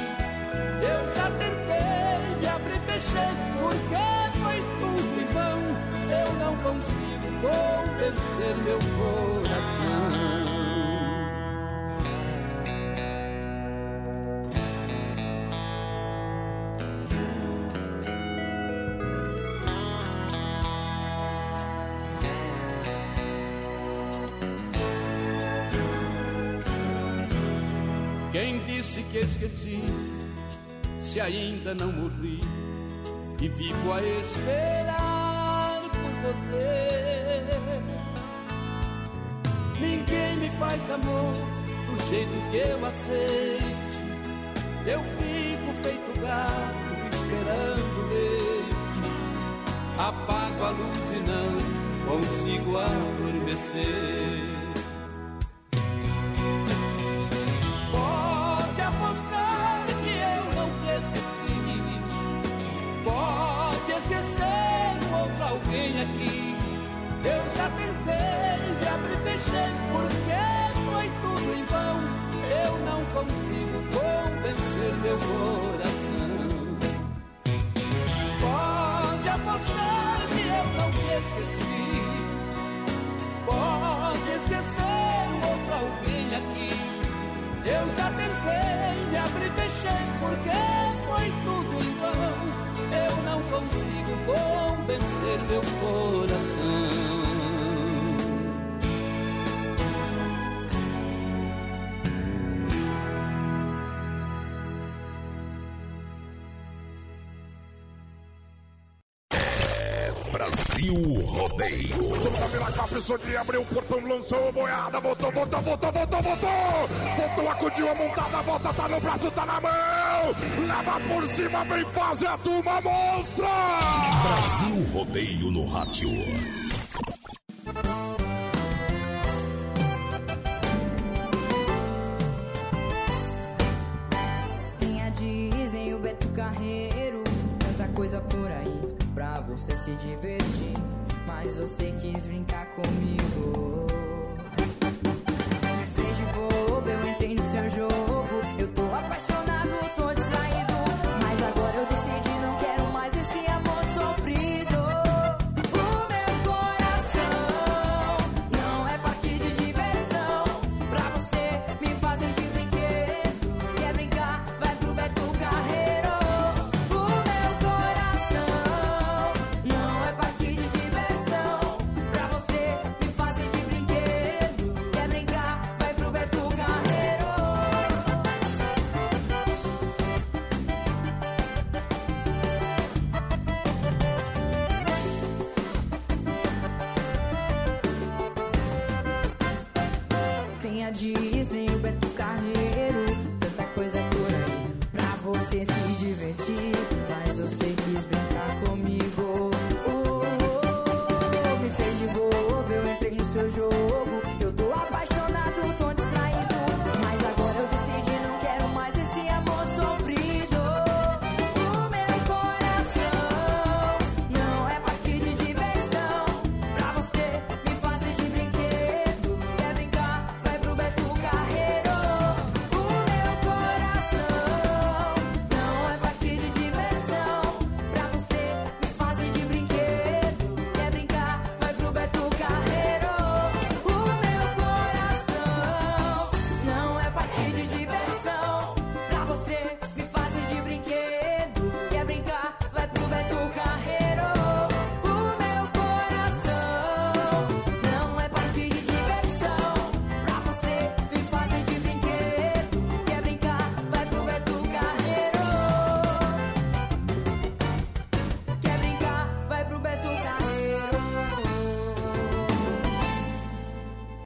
Speaker 12: Eu já tentei, me abri, fechei, porque foi tudo em vão. Eu não consigo convencer meu coração. te esqueci, se ainda não morri, e vivo a esperar por você. Ninguém me faz amor do jeito que eu aceite. Eu fico feito gato esperando leite. Apago a luz e não consigo adormecer. meu coração. Pode apostar que eu não te esqueci. Pode esquecer o outro alguém aqui. Eu já tentei, me abri, fechei, porque foi tudo em vão. Eu não consigo convencer meu coração.
Speaker 18: O rodeio.
Speaker 23: Toda pela cabeçoninha, abriu o portão, lançou a boiada, voltou, voltou, voltou, voltou, voltou. Voltou, acudiu a montada, volta, tá no braço, tá na mão. Leva por cima, vem fazer a turma monstra.
Speaker 18: Brasil Rodeio no Rádio.